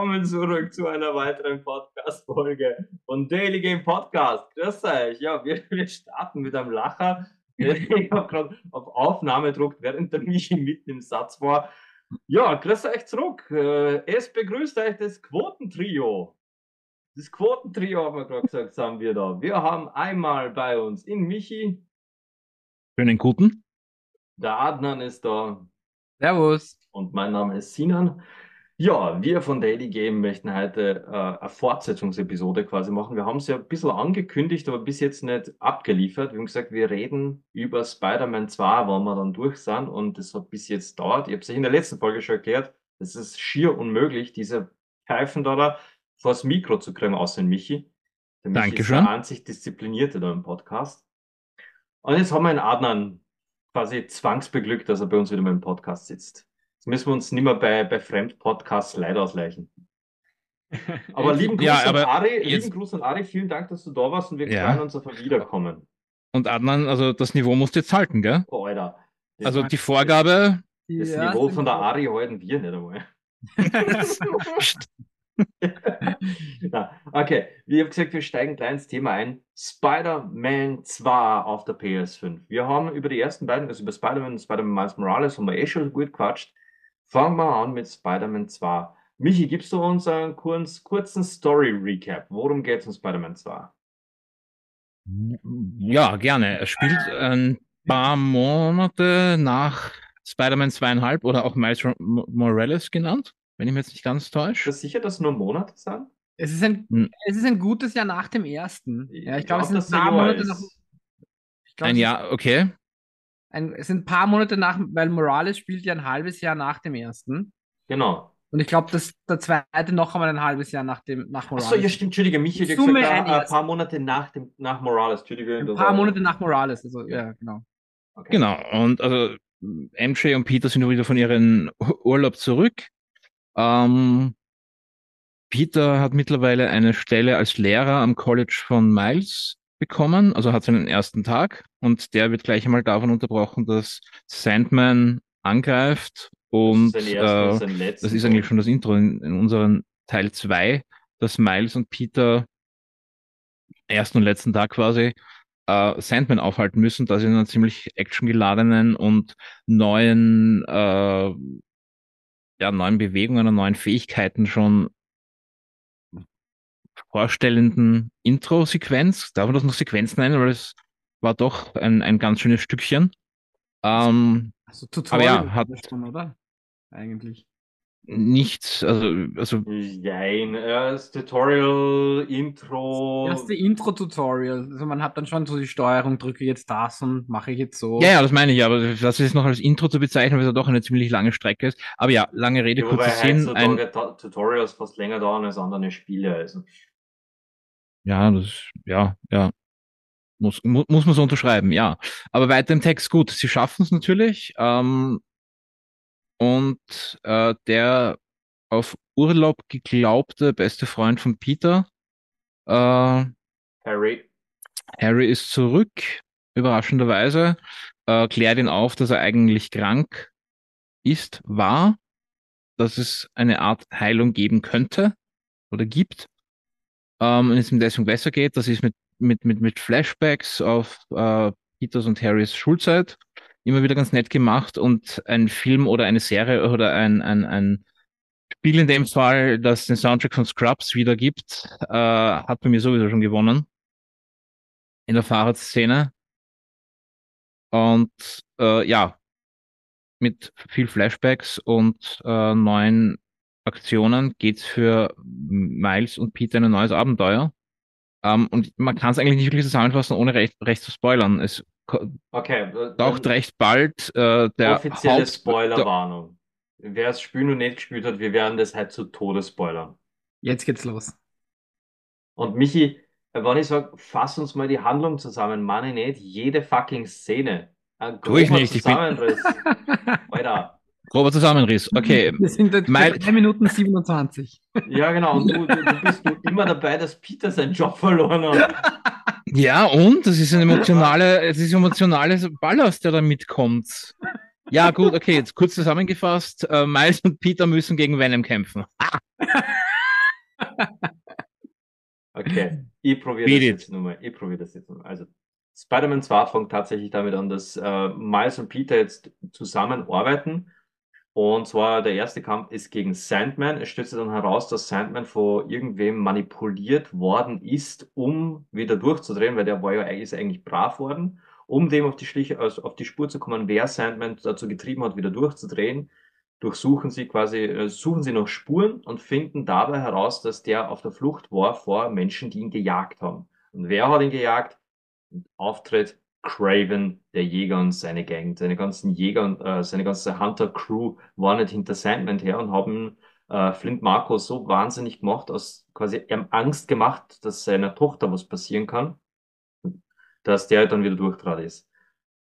Willkommen zurück zu einer weiteren Podcast-Folge von Daily Game Podcast. Grüß euch. Ja, wir, wir starten mit einem Lacher. Ich habe gerade auf Aufnahme gedruckt, während der Michi mitten im Satz war. Ja, grüß euch zurück. Äh, es begrüßt euch das Quotentrio. Das Quotentrio haben wir gerade gesagt, haben wir da. Wir haben einmal bei uns in Michi. Schönen guten. Der Adnan ist da. Servus. Und mein Name ist Sinan. Ja, wir von Daily Game möchten heute äh, eine Fortsetzungsepisode quasi machen. Wir haben es ja ein bisschen angekündigt, aber bis jetzt nicht abgeliefert. Wir haben gesagt, wir reden über Spider-Man 2, wo wir dann durch sind und das hat bis jetzt dauert. Ich habe es in der letzten Folge schon erklärt, es ist schier unmöglich, diese Pfeifen da vors Mikro zu kriegen, außer in Michi. Der Michi Dankeschön. ist der einzig Disziplinierte da im Podcast. Und jetzt haben wir einen Adnan quasi zwangsbeglückt, dass er bei uns wieder mal im Podcast sitzt. Jetzt müssen wir uns nicht mehr bei, bei Fremdpodcasts leider ausleichen. Aber lieben Gruß, ja, aber an Ari, jetzt... lieben Gruß an Ari, vielen Dank, dass du da warst und wir ja. freuen uns auf ein Wiederkommen. Und Adnan, also das Niveau musst du jetzt halten, gell? Oh, Alter. Das also die Vorgabe. Das ja, Niveau von der Ari halten wir nicht einmal. Na, okay, wie gesagt, wir steigen gleich ins Thema ein. Spider-Man 2 auf der PS5. Wir haben über die ersten beiden, also über Spider-Man und Spider-Man Miles Morales, haben wir eh schon gut gequatscht. Fangen wir an mit Spider-Man 2. Michi, gibst du uns einen kurz, kurzen Story-Recap? Worum geht es in Spider-Man 2? Ja, gerne. Er spielt ein paar Monate nach Spider-Man zweieinhalb oder auch Miles Morales genannt wenn ich mich jetzt nicht ganz täusche. Ist das sicher, dass nur Monate sind? Es ist ein, hm. es ist ein gutes Jahr nach dem ersten. Ja, ich, ich glaube, glaub, es sind ein paar Monate nach. Glaub, ein Jahr, okay. Ein, es sind ein paar Monate nach, weil Morales spielt ja ein halbes Jahr nach dem ersten. Genau. Und ich glaube, dass der zweite noch einmal ein halbes Jahr nach dem nach Morales. Achso, ja, stimmt, Entschuldige, Michael, hat gesagt, ein, ein paar Monate nach dem nach Morales, Entschuldige. Ein paar Monate nach Morales, also ja, genau. Okay. Genau, und also MJ und Peter sind wieder von ihrem Urlaub zurück ähm, Peter hat mittlerweile eine Stelle als Lehrer am College von Miles bekommen, also hat seinen ersten Tag und der wird gleich einmal davon unterbrochen, dass Sandman angreift und das ist, äh, das ist eigentlich schon das Intro in, in unserem Teil 2, dass Miles und Peter ersten und letzten Tag quasi äh, Sandman aufhalten müssen, da sie in einer ziemlich actiongeladenen und neuen äh, ja, neuen Bewegungen und neuen Fähigkeiten schon vorstellenden Intro-Sequenz. Darf man das noch Sequenz nennen, weil es war doch ein, ein ganz schönes Stückchen. Ähm, also Tutorial aber ja, hat, oder? Eigentlich nichts, also, also. Nein, das Tutorial, Intro. Das erste Intro-Tutorial. Also man hat dann schon so die Steuerung, drücke jetzt das und mache ich jetzt so. Ja, ja, das meine ich, aber das ist noch als Intro zu bezeichnen, weil es ja doch eine ziemlich lange Strecke ist. Aber ja, lange Rede, ja, kurzer Sinn. Ein... Tutorials fast länger dauern als andere Spiele, also. Ja, das, ja, ja. Muss, mu muss man so unterschreiben, ja. Aber weiter im Text, gut, sie schaffen es natürlich. Ähm, und äh, der auf Urlaub geglaubte beste Freund von Peter, äh, Harry. Harry ist zurück, überraschenderweise, äh, klärt ihn auf, dass er eigentlich krank ist, war, dass es eine Art Heilung geben könnte oder gibt ähm, und es ihm deswegen besser geht. Das ist mit, mit, mit, mit Flashbacks auf äh, Peters und Harrys Schulzeit immer wieder ganz nett gemacht und ein Film oder eine Serie oder ein, ein, ein Spiel in dem Fall, das den Soundtrack von Scrubs wieder gibt, äh, hat bei mir sowieso schon gewonnen. In der Fahrradszene. Und äh, ja, mit viel Flashbacks und äh, neuen Aktionen geht's für Miles und Peter ein neues Abenteuer. Um, ähm, und man kann es eigentlich nicht wirklich zusammenfassen, ohne recht, recht zu spoilern. Es Okay. Taucht recht bald äh, der Offizielle Spoilerwarnung. Wer es spielen und nicht gespielt hat, wir werden das halt zu Tode spoilern. Jetzt geht's los. Und Michi, wenn ich sage, fass uns mal die Handlung zusammen, meine ich nicht jede fucking Szene. Ein tu ich nicht, Zusammenriss. Ich bin... Alter. Grober Zusammenriss, okay. Wir sind jetzt bei 3 Minuten 27. Ja, genau. Und du, du, du bist immer dabei, dass Peter seinen Job verloren hat. Ja, und? Das ist ein emotionale, es ist emotionales Ballast, der da mitkommt. Ja, gut, okay, jetzt kurz zusammengefasst. Äh, Miles und Peter müssen gegen Venom kämpfen. Okay, ich probiere das jetzt nochmal. Ich probiere das jetzt nochmal. Also, Spider-Man 2 fängt tatsächlich damit an, dass äh, Miles und Peter jetzt zusammenarbeiten. Und zwar der erste Kampf ist gegen Sandman. Es stellt sich dann heraus, dass Sandman von irgendwem manipuliert worden ist, um wieder durchzudrehen, weil der war ja ist eigentlich brav worden. Um dem auf die, Schliche, also auf die Spur zu kommen, wer Sandman dazu getrieben hat, wieder durchzudrehen, durchsuchen sie quasi, äh, suchen sie nach Spuren und finden dabei heraus, dass der auf der Flucht war vor Menschen, die ihn gejagt haben. Und wer hat ihn gejagt? Auftritt Craven, der Jäger und seine Gang. Seine ganzen Jäger und äh, seine ganze Hunter-Crew waren nicht hinter Sandman her und haben äh, Flint Marco so wahnsinnig gemacht, aus quasi ihm Angst gemacht, dass seiner Tochter was passieren kann, dass der dann wieder durchtrat ist.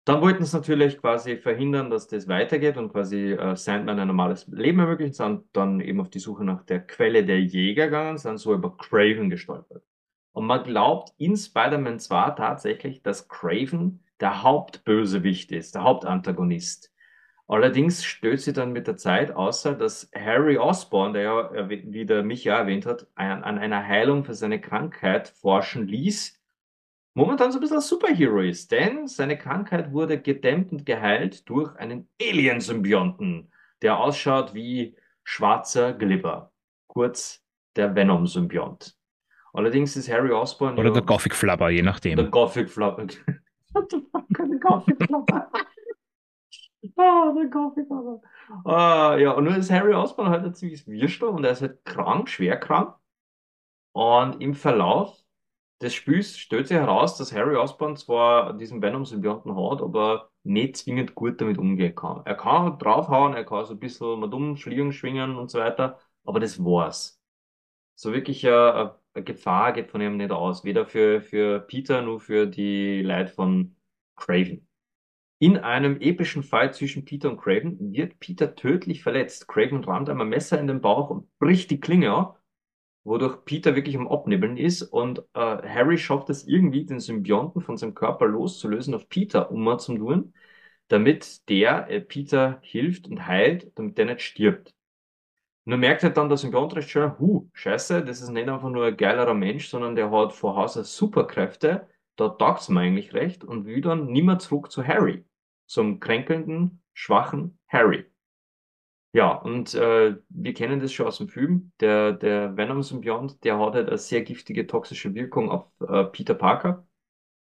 Dann wollten sie natürlich quasi verhindern, dass das weitergeht und quasi äh, Sandman ein normales Leben ermöglichen, sind dann eben auf die Suche nach der Quelle der Jäger gegangen, sind so über Craven gestolpert. Und man glaubt in Spider-Man 2 tatsächlich, dass Craven der Hauptbösewicht ist, der Hauptantagonist. Allerdings stößt sie dann mit der Zeit außer, dass Harry Osborn, der ja, wie der Micha erwähnt hat, an, an einer Heilung für seine Krankheit forschen ließ, momentan so ein bisschen ein Superhero ist, denn seine Krankheit wurde gedämmt und geheilt durch einen Alien-Symbionten, der ausschaut wie schwarzer Glibber. Kurz der Venom-Symbiont. Allerdings ist Harry Osborn Oder ja der Gothic Flubber, je der nachdem. Gothic Flopper. What the fuck, der Gothic Flopper. Ah, der Gothic Flopper. Ah, ja, und nun ist Harry Osborn halt ein ziemliches Würstel und er ist halt krank, schwer krank. Und im Verlauf des Spiels stellt sich heraus, dass Harry Osborn zwar diesen Venom-Symbionten hat, aber nicht zwingend gut damit umgehen kann. Er kann halt draufhauen, er kann so ein bisschen mal dumm Schwingen schwingen und so weiter, aber das war's. So wirklich äh, eine Gefahr geht von ihm nicht aus, weder für, für Peter noch für die Leute von Craven. In einem epischen Fight zwischen Peter und Craven wird Peter tödlich verletzt. Craven rammt einem ein Messer in den Bauch und bricht die Klinge ab wodurch Peter wirklich am Abnibbeln ist und äh, Harry schafft es irgendwie, den Symbionten von seinem Körper loszulösen auf Peter um zu tun, damit der äh, Peter hilft und heilt, damit der nicht stirbt. Nur merkt halt dann der Symbiont recht schnell, hu, scheiße, das ist nicht einfach nur ein geilerer Mensch, sondern der hat vor Haus aus Superkräfte, da taugt's mir eigentlich recht und will dann nimmer zurück zu Harry, zum kränkelnden, schwachen Harry. Ja, und äh, wir kennen das schon aus dem Film. Der, der Venom-Symbiont, der hat halt eine sehr giftige, toxische Wirkung auf äh, Peter Parker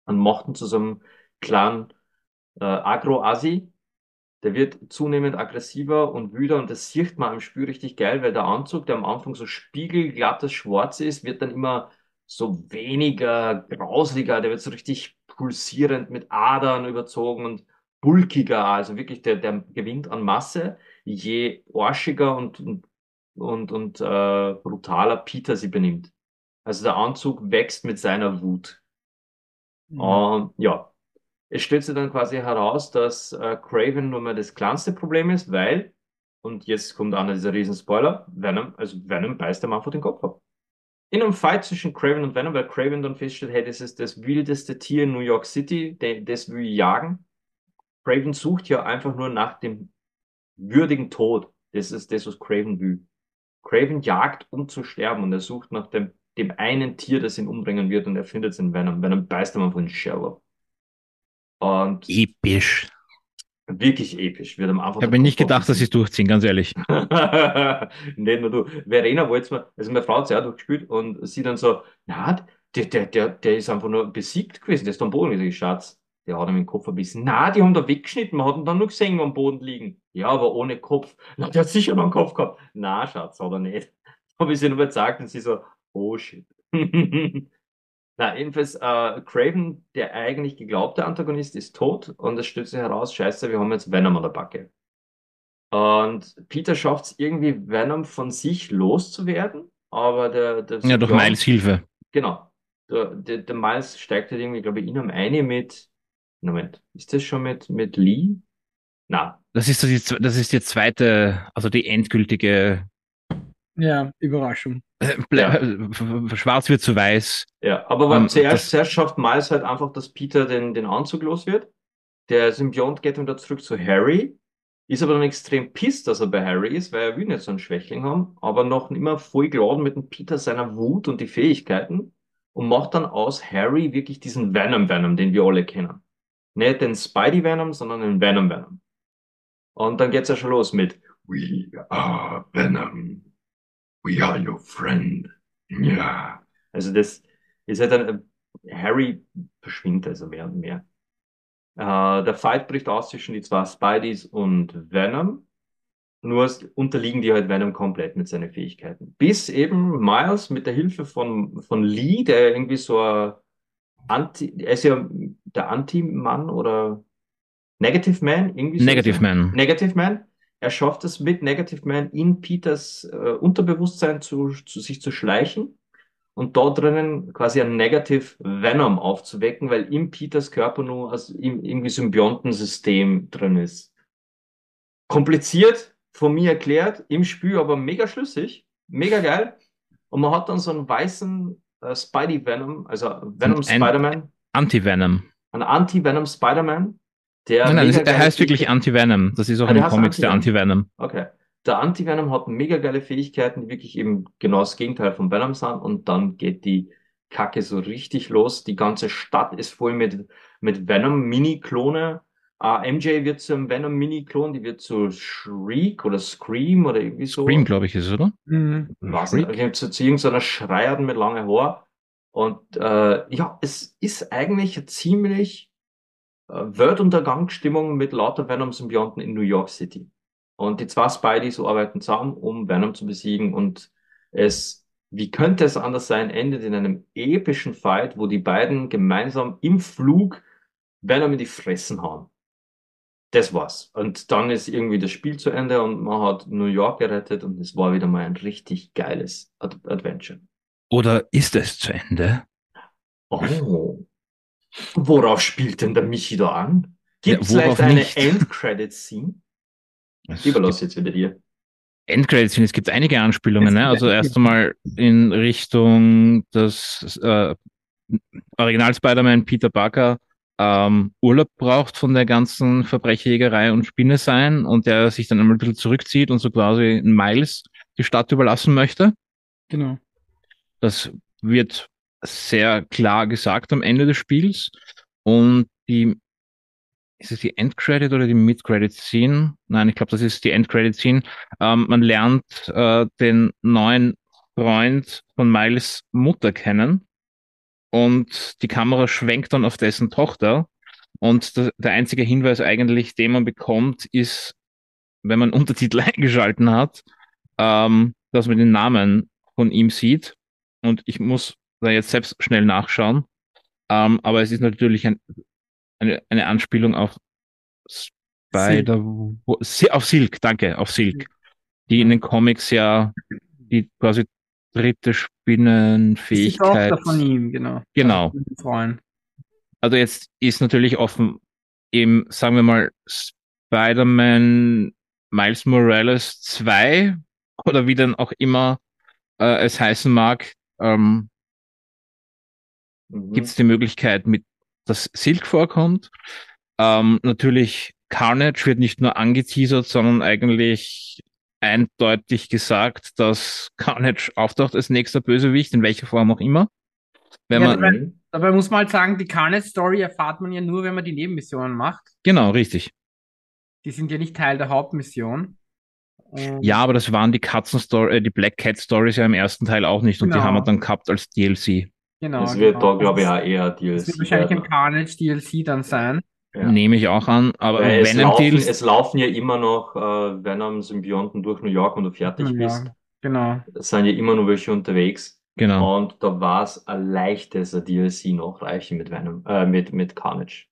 und macht ihn zu so einem kleinen äh, Agro-Asi. Der wird zunehmend aggressiver und wüder und das sieht man im Spiel richtig geil, weil der Anzug, der am Anfang so spiegelglattes Schwarz ist, wird dann immer so weniger grausliger, der wird so richtig pulsierend mit Adern überzogen und bulkiger, also wirklich der, der gewinnt an Masse je arschiger und, und, und, und äh, brutaler Peter sie benimmt. Also der Anzug wächst mit seiner Wut. Mhm. Und ja, es stellt sich dann quasi heraus, dass äh, Craven nur mal das kleinste Problem ist, weil, und jetzt kommt einer dieser riesen Spoiler, Venom, also Venom beißt dem einfach den Kopf ab. In einem Fight zwischen Craven und Venom, weil Craven dann feststellt, hey, das ist das wildeste Tier in New York City, de- das will ich jagen. Craven sucht ja einfach nur nach dem würdigen Tod. Das ist das, was Craven will. Craven jagt, um zu sterben und er sucht nach dem, dem einen Tier, das ihn umbringen wird und er findet es in Venom. Venom beißt ihm einfach den Shell ab. Und Episch. wirklich episch. Wird ihm einfach Ich habe mir nicht gedacht, dass sie es durchziehen, ganz ehrlich. nicht nur du. Verena wollte mir, also meine Frau hat es ja auch durchgespielt und sie dann so, na, der, der, der, der ist einfach nur besiegt gewesen, der ist am Boden. Ich sag, Schatz, der hat ihm den Kopf verbissen. Na, die haben da weggeschnitten, man hat ihn dann nur gesehen am Boden liegen. Ja, aber ohne Kopf. Na, der hat sicher noch einen Kopf gehabt. Na, Schatz, hat er nicht. Habe ich sie nur gezeigt und sie so, oh shit. Na, jedenfalls, äh, Craven, der eigentlich geglaubte Antagonist, ist tot und es stellt sich heraus, scheiße, wir haben jetzt Venom an der Backe. Und Peter schafft es irgendwie, Venom von sich loszuwerden, aber der, der Ja, durch Miles Hilfe. Genau. Der, der, der Miles steigt halt irgendwie, glaube ich, in einem eine mit. Moment, ist das schon mit, mit Lee? Na, Das ist, die, das ist die zweite, also die endgültige Ja, Überraschung. äh, Ble- äh, Schwarz wird zu weiß. ja. Aber Ähm, zuerst, zuerst schafft Miles halt einfach, dass Peter den, den Anzug los wird. Der Symbiont geht dann wieder zurück zu Harry. ist aber dann extrem pisst, dass er bei Harry ist, weil er will nicht so einen Schwächling haben, aber noch immer voll geladen mit dem Peter seiner Wut und die Fähigkeiten und macht dann aus Harry wirklich diesen Venom Venom, den wir alle kennen. Nicht den Spidey Venom, sondern den Venom Venom. Und dann geht's ja schon los mit We are Venom. We are your friend. Ja. Also das ist halt dann, Harry verschwindet also mehr und mehr. Äh, der Fight bricht aus zwischen die zwei Spideys und Venom. Nur unterliegen die halt Venom komplett mit seinen Fähigkeiten. Bis eben Miles mit der Hilfe von, von Lee, der irgendwie so ein Anti, er ist ja der Anti-Mann oder Negative Man, irgendwie so. Negative Man. Negative Man. Er schafft es mit Negative Man in Peters äh, Unterbewusstsein zu, zu sich zu schleichen und dort drinnen quasi ein Negative Venom aufzuwecken, weil im Peters Körper nur also im, irgendwie Symbiontensystem drin ist. Kompliziert, von mir erklärt, im Spiel aber mega schlüssig, mega geil. Und man hat dann so einen weißen äh, Spidey Venom, also Venom Spider-Man, Anti-Venom. ein Anti-Venom Spider-Man, der. Nein, nein, der heißt wirklich Anti-Venom. Das ist auch Ah, in der den Comics der Anti-Venom. Okay. Der Anti-Venom hat mega geile Fähigkeiten, die wirklich eben genau das Gegenteil von Venom sind. Und dann geht die Kacke so richtig los. Die ganze Stadt ist voll mit, mit Venom-Mini-Klone. Äh, MJ wird zu einem Venom-Mini-Klon, die wird zu Shriek oder Scream oder irgendwie so. Scream, glaube ich, ist es, oder? Mhm. Was? Shriek? Okay, zu, zu irgendeiner Schreierden mit langen Haar. Und äh, ja, es ist eigentlich ziemlich Weltuntergangsstimmung mit lauter Venom-Symbionten in New York City. Und die zwei Spideys arbeiten zusammen, um Venom zu besiegen. Und es, wie könnte es anders sein, endet in einem epischen Fight, wo die beiden gemeinsam im Flug Venom in die Fressen hauen. Das war's. Und dann ist irgendwie das Spiel zu Ende und man hat New York gerettet und es war wieder mal ein richtig geiles Ad Adventure. Oder ist es zu Ende? Oh. Worauf spielt denn der Michi da an? Gibt es Ja, vielleicht eine? End-Credit-Scene? Gibt los jetzt wieder dir. Endcredits, es gibt einige Anspielungen. Ne? Also erst einmal in Richtung des äh, Original Spider-Man Peter Parker ähm, Urlaub braucht von der ganzen Verbrecherjägerei und Spinne sein und der sich dann einmal ein bisschen zurückzieht und so quasi Miles die Stadt überlassen möchte. Genau. Das wird sehr klar gesagt am Ende des Spiels. Und die, ist es die Endcredit oder die Mid-Credit-Scene? Nein, ich glaube, das ist die Endcredit-Scene. Ähm, man lernt äh, den neuen Freund von Miles Mutter kennen. Und die Kamera schwenkt dann auf dessen Tochter. Und der, der einzige Hinweis eigentlich, den man bekommt, ist, wenn man Untertitel eingeschalten hat, ähm, dass man den Namen von ihm sieht. Und ich muss da jetzt selbst schnell nachschauen. Ähm, aber es ist natürlich ein, eine, eine Anspielung auf Spider, wo- Si- auf Silk, danke, auf Silk, die in den Comics ja die quasi dritte die Spinnenfähigkeit. Tochter von ihm, genau. Genau. Also jetzt ist natürlich offen, eben, sagen wir mal, Spider-Man Miles Morales 2 oder wie dann auch immer äh, es heißen mag, ähm, Mhm. gibt es die Möglichkeit, mit dass Silk vorkommt. Ähm, natürlich, Carnage wird nicht nur angeteasert, sondern eigentlich eindeutig gesagt, dass Carnage auftaucht als nächster Bösewicht, in welcher Form auch immer. Wenn Ja, man, dabei-. Dabei muss man halt sagen, die Carnage-Story erfahrt man ja nur, wenn man die Nebenmissionen macht. genau, richtig. Die sind ja nicht Teil der Hauptmission. Und Ja, aber das waren die Katzen-Story, äh, die Black Cat Stories ja im ersten Teil auch nicht und die Genau. haben wir dann gehabt als DLC. Genau. Es wird genau. da, glaube ich, Das auch eher DLC. wird wahrscheinlich ein werden. Carnage DLC dann sein. Ja. Nehme ich auch an, aber Weil es, Venom laufen, DLC, es laufen ja immer noch äh, Venom-Symbionten durch New York und du fertig bist. Ja, genau. Es sind ja immer noch welche unterwegs. genau. Und da war es ein leichtes ein DLC nachreichen mit Venom, äh, mit, mit Carnage.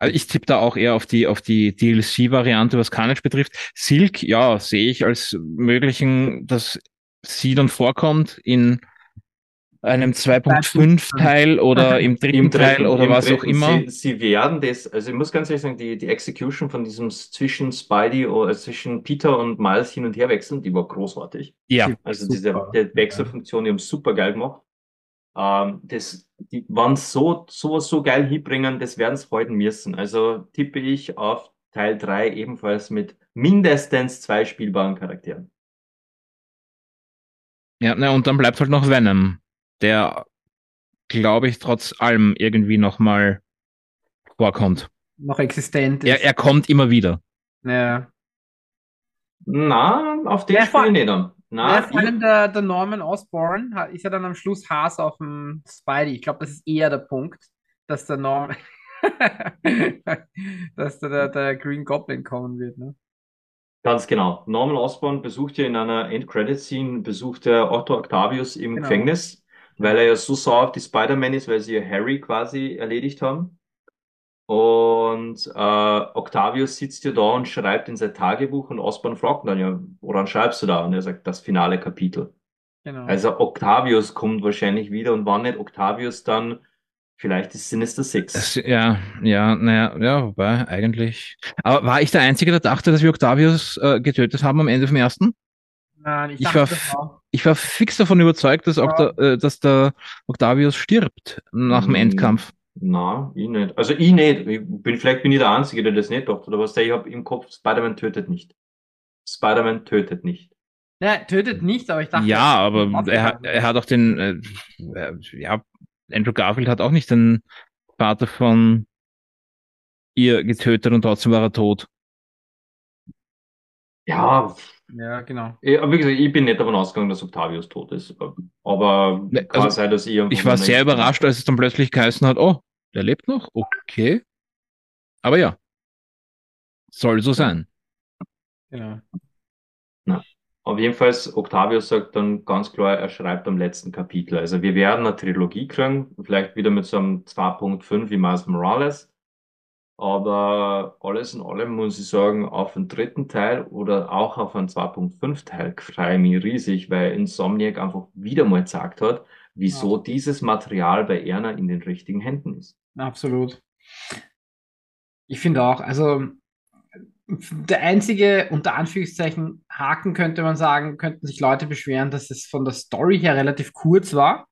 Also ich tippe da auch eher auf die, auf die DLC-Variante, was Carnage betrifft. Silk, ja, sehe ich als möglichen, dass sie dann vorkommt in einem 2.5 Teil oder im dritten Teil oder im was auch dritten, immer. Sie, sie werden das, also ich muss ganz ehrlich sagen, die, die Execution von diesem zwischen Spidey oder zwischen Peter und Miles hin und her wechseln, die war großartig. Ja, Also Super. diese die Wechselfunktion, die haben super geil gemacht. Ähm, das, die waren so, sowas so geil hinbringen, das werden sie heute müssen. Also tippe ich auf Teil 3 ebenfalls mit mindestens zwei spielbaren Charakteren. Ja, na, und dann bleibt halt noch Venom, der, glaube ich, trotz allem irgendwie nochmal vorkommt. Noch existent ist. Er, er kommt immer wieder. ja. Na, auf den Ja, nicht. Na, Ja, vor allem der, der Norman Osborn hat- ist ja dann am Schluss Hass auf dem Spidey. Ich glaube, das ist eher der Punkt, dass der Norman, dass der, der, der Green Goblin kommen wird. Ne? Ganz genau. Norman Osborn besucht ja in einer End-Credit-Scene, besucht er Otto Octavius im Genau. Gefängnis, weil er ja so sauer auf die Spider-Man ist, weil sie ja Harry quasi erledigt haben. Und äh, Octavius sitzt ja da und schreibt in sein Tagebuch und Osborn fragt ihn dann ja, woran schreibst du da? Und er sagt, das finale Kapitel. Genau. Also Octavius kommt wahrscheinlich wieder und wann nicht Octavius dann, vielleicht ist Sinister Six. Das, ja, ja, naja, ja, wobei, eigentlich. Aber war ich der Einzige, der dachte, dass wir Octavius äh, getötet haben am Ende vom ersten? Nein, ich ich war. Ich war fix davon überzeugt, dass, Octa äh, dass der Octavius stirbt nach dem Mm. Endkampf. Na, ich nicht. Also ich nicht. Ich bin, vielleicht bin ich der Einzige, der das nicht dachte. Oder was ich habe im Kopf, Spider-Man tötet nicht. Spider-Man tötet nicht. Ja, tötet nicht, aber ich dachte. Ja, aber er, hat- er hat auch den, äh, ja, Andrew Garfield hat auch nicht den Vater von ihr getötet und trotzdem war er tot. Ja, Ja, genau. eh, aber wie gesagt, ich bin nicht davon ausgegangen, dass Octavius tot ist. Aber Ne, kann also, sein, dass ich einfach Ich war sehr überrascht, als es dann plötzlich geheißen hat, oh, der lebt noch? Okay. Aber ja. Soll so sein. genau. Auf jeden Fall, Octavius sagt dann ganz klar, er schreibt am letzten Kapitel. Also wir werden eine Trilogie kriegen, vielleicht wieder mit so einem 2.5 wie Miles Morales. Aber alles in allem muss ich sagen, auf den dritten Teil oder auch auf einen 2.5 Teil freue ich mich riesig, weil Insomniac einfach wieder mal gesagt hat, wieso dieses Material bei Erna in den richtigen Händen ist. Absolut. Ich finde auch, also der einzige, unter Anführungszeichen, Haken könnte man sagen, könnten sich Leute beschweren, dass es von der Story her relativ kurz war.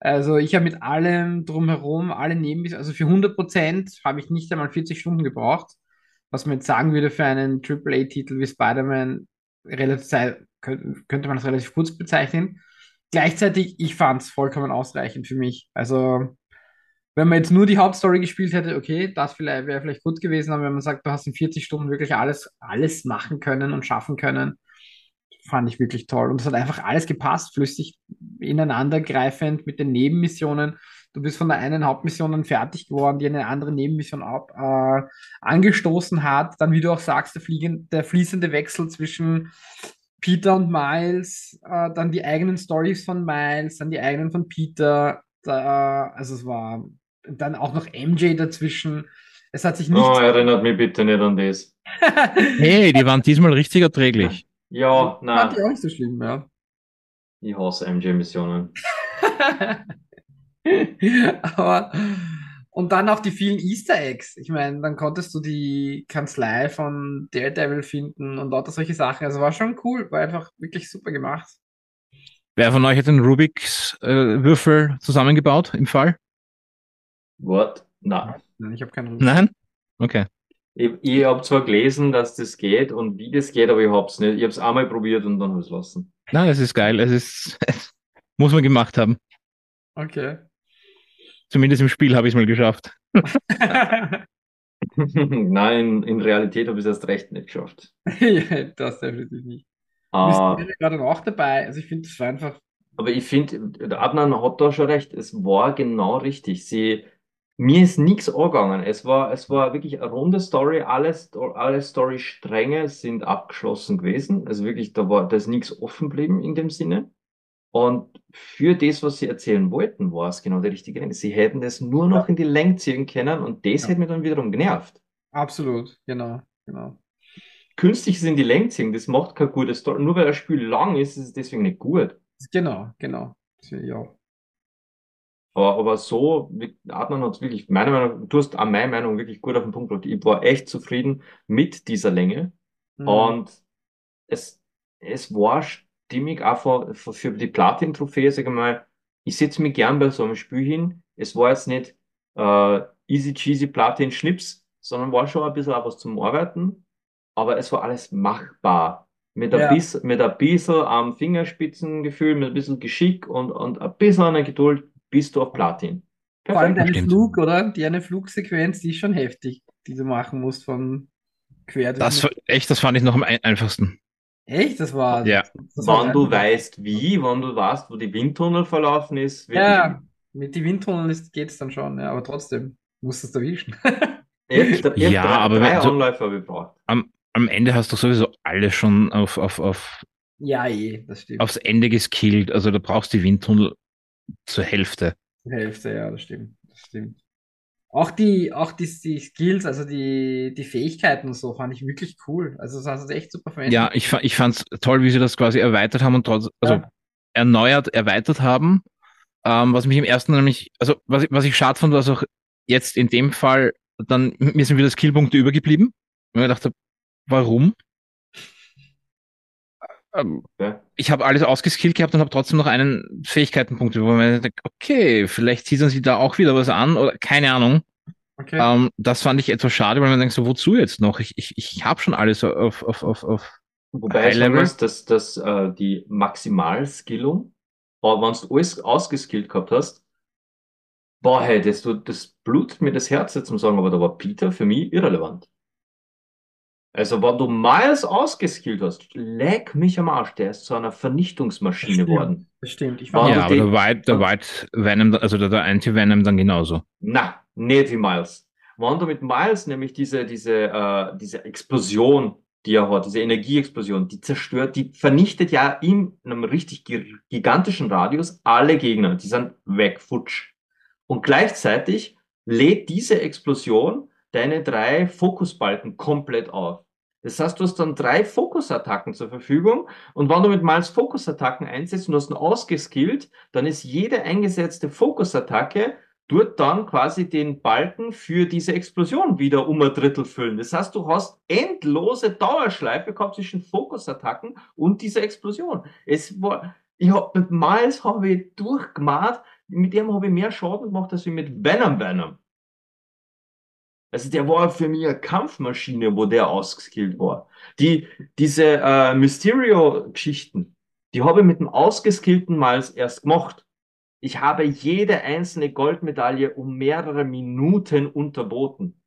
Also ich habe mit allem drumherum, alle Nebenmissionen, also für 100% habe ich nicht einmal 40 Stunden gebraucht, was man jetzt sagen würde für einen AAA-Titel wie Spider-Man, könnte man das relativ kurz bezeichnen. Gleichzeitig, ich fand es vollkommen ausreichend für mich. Also wenn man jetzt nur die Hauptstory gespielt hätte, okay, das vielleicht wäre vielleicht gut gewesen, aber wenn man sagt, du hast in 40 Stunden wirklich alles, alles machen können und schaffen können, fand ich wirklich toll. Und es hat einfach alles gepasst, flüssig ineinandergreifend mit den Nebenmissionen. Du bist von der einen Hauptmission dann fertig geworden, die eine andere Nebenmission ab, äh, angestoßen hat. Dann, wie du auch sagst, der, fliegen, der fließende Wechsel zwischen Peter und Miles, äh, dann die eigenen Stories von Miles, dann die eigenen von Peter. Da, also es war dann auch noch MJ dazwischen. Es hat sich nicht. Oh, erinnert mich bitte nicht an das. Hey, die waren diesmal richtig erträglich. Ja, Fand nein, ich auch nicht so schlimm, ja. ich hasse MJ-Missionen. Aber und dann auch die vielen Easter Eggs. Ich meine, dann konntest du die Kanzlei von Daredevil finden und lauter solche Sachen. Also war schon cool, war einfach wirklich super gemacht. Wer von euch hat den Rubiks äh, Würfel zusammengebaut im Fall? What? Nein. Nein, ich habe keinen Ruf. Nein? Okay. Ich, ich habe zwar gelesen, dass das geht und wie das geht, aber ich hab's nicht. Ich habe es einmal probiert und dann habe ich es lassen. Nein, es ist geil. Es ist, muss man gemacht haben. Okay. Zumindest im Spiel habe ich es mal geschafft. Nein, in, Realität habe ich es erst recht nicht geschafft. ja, das definitiv nicht. Ah, du gerade auch dabei? Also ich finde, das war einfach. aber ich finde, der Adnan hat da schon recht. Es war genau richtig. Sie, mir ist nichts angegangen. Es war, es war wirklich eine runde Story. Alle, alle Story-Stränge sind abgeschlossen gewesen. Also wirklich, da war, da ist nichts offen geblieben in dem Sinne. Und für das, was sie erzählen wollten, war es genau der richtige Ende. Sie hätten das nur noch in die Länge ziehen können und das Ja. hätte mich dann wiederum genervt. Absolut, genau, genau. Künstliches in die Länge ziehen, das macht keine gute Story. Nur weil ein Spiel lang ist, ist es deswegen nicht gut. Genau, genau. Das auch. Aber, aber so, Adnan hat es wirklich, meiner Meinung nach, du hast an meiner Meinung wirklich gut auf den Punkt gebracht. Ich war echt zufrieden mit dieser Länge. Mhm. Und es, es war stimmig auch für, für, für die Platin-Trophäe, sag ich mal, ich setze mich gern bei so einem Spiel hin. Es war jetzt nicht äh, easy cheesy Platin-Schnips, sondern war schon ein bisschen auch was zum Arbeiten, aber es war alles machbar. Mit ein Ja. bisschen, mit ein bisschen am Fingerspitzengefühl, mit ein bisschen Geschick und, und ein bisschen an der Geduld bist du auf Platin. Vor allem Perfekt. deine Stimmt. Flug, oder? Die eine Flugsequenz, die ist schon heftig, die du machen musst von quer durch Das, echt, das fand ich noch am ein einfachsten. Echt? Das war. Ja. Das war Wenn du weißt wie, wenn du weißt, wo die Windtunnel verlaufen ist, Ja, mit den Windtunneln geht es dann schon, ja, aber trotzdem musst du es erwischen. ich, ich, Ja, drei, aber drei wenn so- Anläufe habe ich gebraucht. Am Ende hast du sowieso alles schon auf, auf, auf, ja, eh, das stimmt. aufs Ende geskillt. Also da brauchst du die Windtunnel zur Hälfte. Die Hälfte, ja, das stimmt. Das stimmt. Auch die, auch die, die Skills, also die, die Fähigkeiten und so, fand ich wirklich cool. Also das hast du echt super verwendet. Ja, ich, ich fand's toll, wie sie das quasi erweitert haben und trotz, also Ja. erneuert, erweitert haben. Ähm, was mich im ersten nämlich, also was, ich- was ich schade fand, was auch jetzt in dem Fall, dann mir sind wieder Skillpunkte übergeblieben. Und ich dachte, warum? Ähm, Ja. ich habe alles ausgeskillt gehabt und habe trotzdem noch einen Fähigkeitenpunkt, wo man denkt, okay, vielleicht teasern sie da auch wieder was an oder keine Ahnung. Okay. Ähm, das fand ich etwas schade, weil man denkt so, wozu jetzt noch? Ich, ich, ich habe schon alles auf, auf, auf, auf. Wobei ich sagen High-Level. muss, dass, dass äh, die Maximalskillung, aber wenn du alles ausgeskillt gehabt hast, boah, hey, das, das blutet mir das Herz jetzt zum sagen, aber da war Peter für mich irrelevant. Also, wenn du Miles ausgeskillt hast, leck mich am Arsch, der ist zu einer Vernichtungsmaschine geworden. das stimmt. Ich War ja, aber der White, der White Venom, also der, der Anti-Venom dann genauso. Na, nicht wie Miles. Wenn du mit Miles nämlich diese, diese, äh, diese Explosion, die er hat, diese Energieexplosion, die zerstört, die vernichtet ja in einem richtig gi- gigantischen Radius alle Gegner. Die sind weg, futsch. Und gleichzeitig lädt diese Explosion deine drei Fokusbalken komplett auf. Das heißt, du hast dann drei Fokusattacken zur Verfügung und wenn du mit Miles Fokusattacken einsetzt und hast ihn ausgeskillt, dann ist jede eingesetzte Fokusattacke dort dann quasi den Balken für diese Explosion wieder um ein Drittel füllen. Das heißt, du hast endlose Dauerschleife gehabt zwischen Fokusattacken und dieser Explosion. Es war, ich hab mit Miles habe ich durchgemacht, mit dem habe ich mehr Schaden gemacht als wie mit Venom Venom. Also der war für mich eine Kampfmaschine, wo der ausgeskillt war. Die, diese äh, Mysterio-Geschichten, die habe ich mit dem ausgeskillten Miles erst gemacht. Ich habe jede einzelne Goldmedaille um mehrere Minuten unterboten.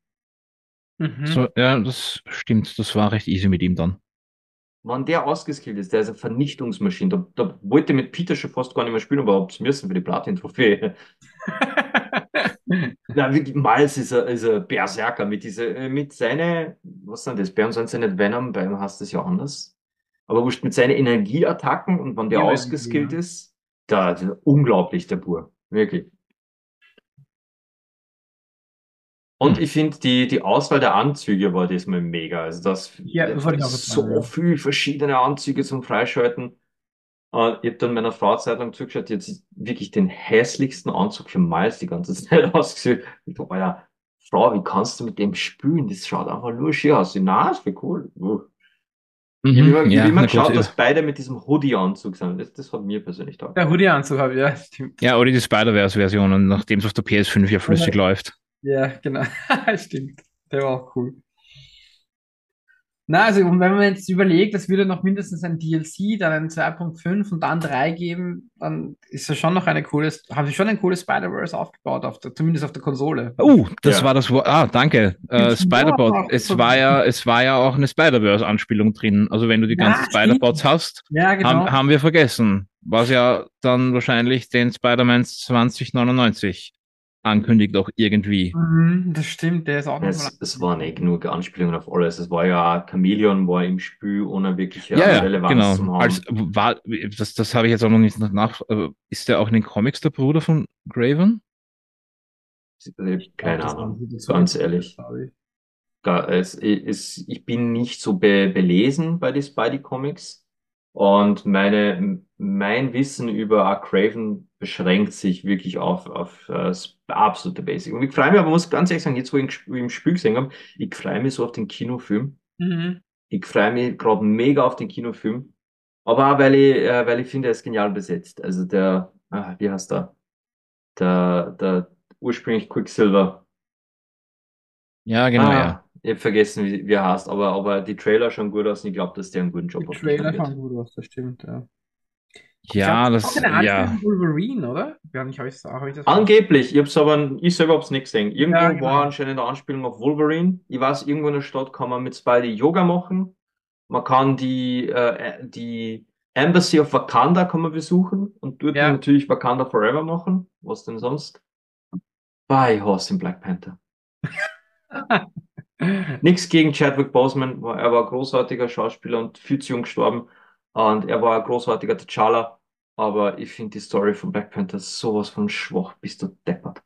Mhm. So, ja, das stimmt. Das war recht easy mit ihm dann. Wenn der ausgeskillt ist, der ist eine Vernichtungsmaschine. Da, da wollte ich mit Peter schon fast gar nicht mehr spielen, aber hab's müssen für die Platin-Trophäe. Na, Miles ist ein, ist ein Berserker mit diese, äh, mit seine, was sind das? Bei uns sind sie nicht Venom, bei ihm heißt das ja anders. Aber wurscht, mit seinen Energieattacken und wenn der Ja, ausgeskillt ja. ist, da, der, unglaublich, der Bur. Wirklich. Und Hm. ich finde, die, die Auswahl der Anzüge war diesmal mega. Also das, Ja, das jetzt so sagen, ja. viel verschiedene Anzüge zum Freischalten. Und ich habe dann meiner Frau Zeit lang zugeschaut, die hat sich wirklich den hässlichsten Anzug für Miles die ganze Zeit ausgesucht. Ich dachte, Alter, Frau, wie kannst du mit dem spülen? Das schaut einfach nur schier aus. Na, ist voll cool. Uh. Ich habe immer, ich ja, immer geschaut, gut, dass beide mit diesem Hoodie-Anzug sind. Das, das hat mir persönlich taugt. Der Hoodie-Anzug habe ich, ja, stimmt. ja, oder die Spider-Verse-Version, nachdem es auf der PS5 ja flüssig läuft. Ja, genau. stimmt. Der war auch cool. Na, also und wenn man jetzt überlegt, es würde noch mindestens ein DLC, dann ein 2.5 und dann 3 geben, dann ist das schon noch eine coole, haben sie schon ein cooles Spider-Verse aufgebaut, auf der, zumindest auf der Konsole. Oh, das Ja. war das Wort. Ah, danke. Äh, Spider-Bot. Es war ja, es war ja auch eine Spider-Verse-Anspielung drin. Also wenn du die Ja, ganzen stimmt. Spider-Bots hast, Ja, genau. haben, haben wir vergessen. Was ja dann wahrscheinlich den Spider-Man 2099 ankündigt auch irgendwie. Mhm, das stimmt, der ist auch Es, nochmal. es waren eh genug Anspielungen auf alles. Es war ja, Chameleon war im Spiel ohne wirkliche Ja, ja, Relevanz zu genau. haben. Als, war, das, das habe ich jetzt auch noch nicht nach. äh, Ist der auch in den Comics der Bruder von Graven? Keine Das Ahnung, ganz ehrlich. Es, es, ich bin nicht so be, belesen bei den Spidey Comics und meine, mein Wissen über Craven beschränkt sich wirklich auf, auf äh, das absolute Basic. Und ich freue mich, aber muss ganz ehrlich sagen, jetzt wo ich im Spiel gesehen habe, ich freue mich so auf den Kinofilm. Mhm. Ich freue mich gerade mega auf den Kinofilm. Aber auch, weil ich, äh, weil ich finde, er ist genial besetzt. Also der, ah, wie heißt der? Der, der ursprünglich Quicksilver. Ja, genau, Ah, ja. Ich hab vergessen, wie, wie er heißt, aber, aber die Trailer schauen gut aus und ich glaube, dass der einen guten Job Die abliefern Trailer schauen gut aus, das stimmt, ja. Ja, Ich das, eine ja. Wolverine, oder? Habe ich, hab ich das Angeblich, ich hab's aber, ich selber hab's nicht gesehen. Irgendwo Ja, genau. war anscheinend eine Anspielung auf Wolverine. Ich weiß, irgendwo in der Stadt kann man mit Spidey Yoga machen. Man kann die, äh, die Embassy of Wakanda kann man besuchen und dort Ja. natürlich Wakanda Forever machen. Was denn sonst? Bei Horse in Black Panther. Nichts gegen Chadwick Boseman, war- er war ein großartiger Schauspieler und viel zu jung gestorben. Und er war ein großartiger T'Challa. Aber ich finde die Story von Black Panther sowas von schwach, bist du deppert.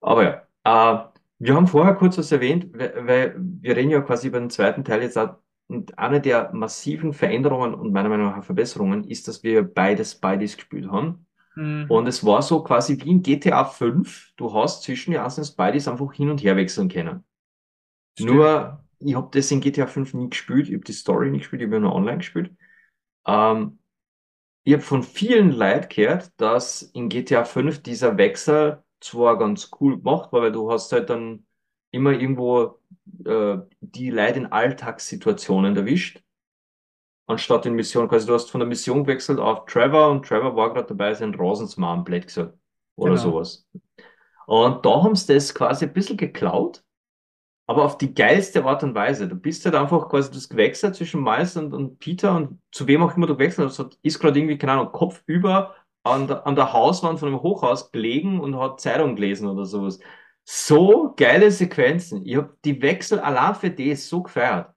Aber ja, äh, wir haben vorher kurz was erwähnt, weil, weil wir reden ja quasi über den zweiten Teil jetzt auch. Und eine der massiven Veränderungen und meiner Meinung nach Verbesserungen ist, dass wir beide Spideys gespielt haben. Mhm. Und es war so quasi wie in GTA 5, du hast zwischen den einzelnen Spideys einfach hin und her wechseln können. Stimmt. Nur, ich habe das in GTA 5 nie gespielt, ich habe die Story nicht gespielt, ich habe nur online gespielt. Ähm, ich habe von vielen Leuten gehört, dass in GTA 5 dieser Wechsel zwar ganz cool gemacht war, weil du hast halt dann immer irgendwo äh, die Leute in Alltagssituationen erwischt, anstatt in Mission. Quasi du hast von der Mission gewechselt auf Trevor und Trevor war gerade dabei, sein Rasensmann blöd gesagt. Oder Genau. sowas. Und da haben sie das quasi ein bisschen geklaut, aber auf die geilste Art und Weise. Du bist halt einfach quasi das gewechselt zwischen Miles und, und Peter und zu wem auch immer du gewechselt hast, ist gerade irgendwie, keine Ahnung, Kopf über an der, an der Hauswand von einem Hochhaus gelegen und hat Zeitung gelesen oder sowas. So geile Sequenzen. Ich habe die Wechsel allein für die so gefeiert.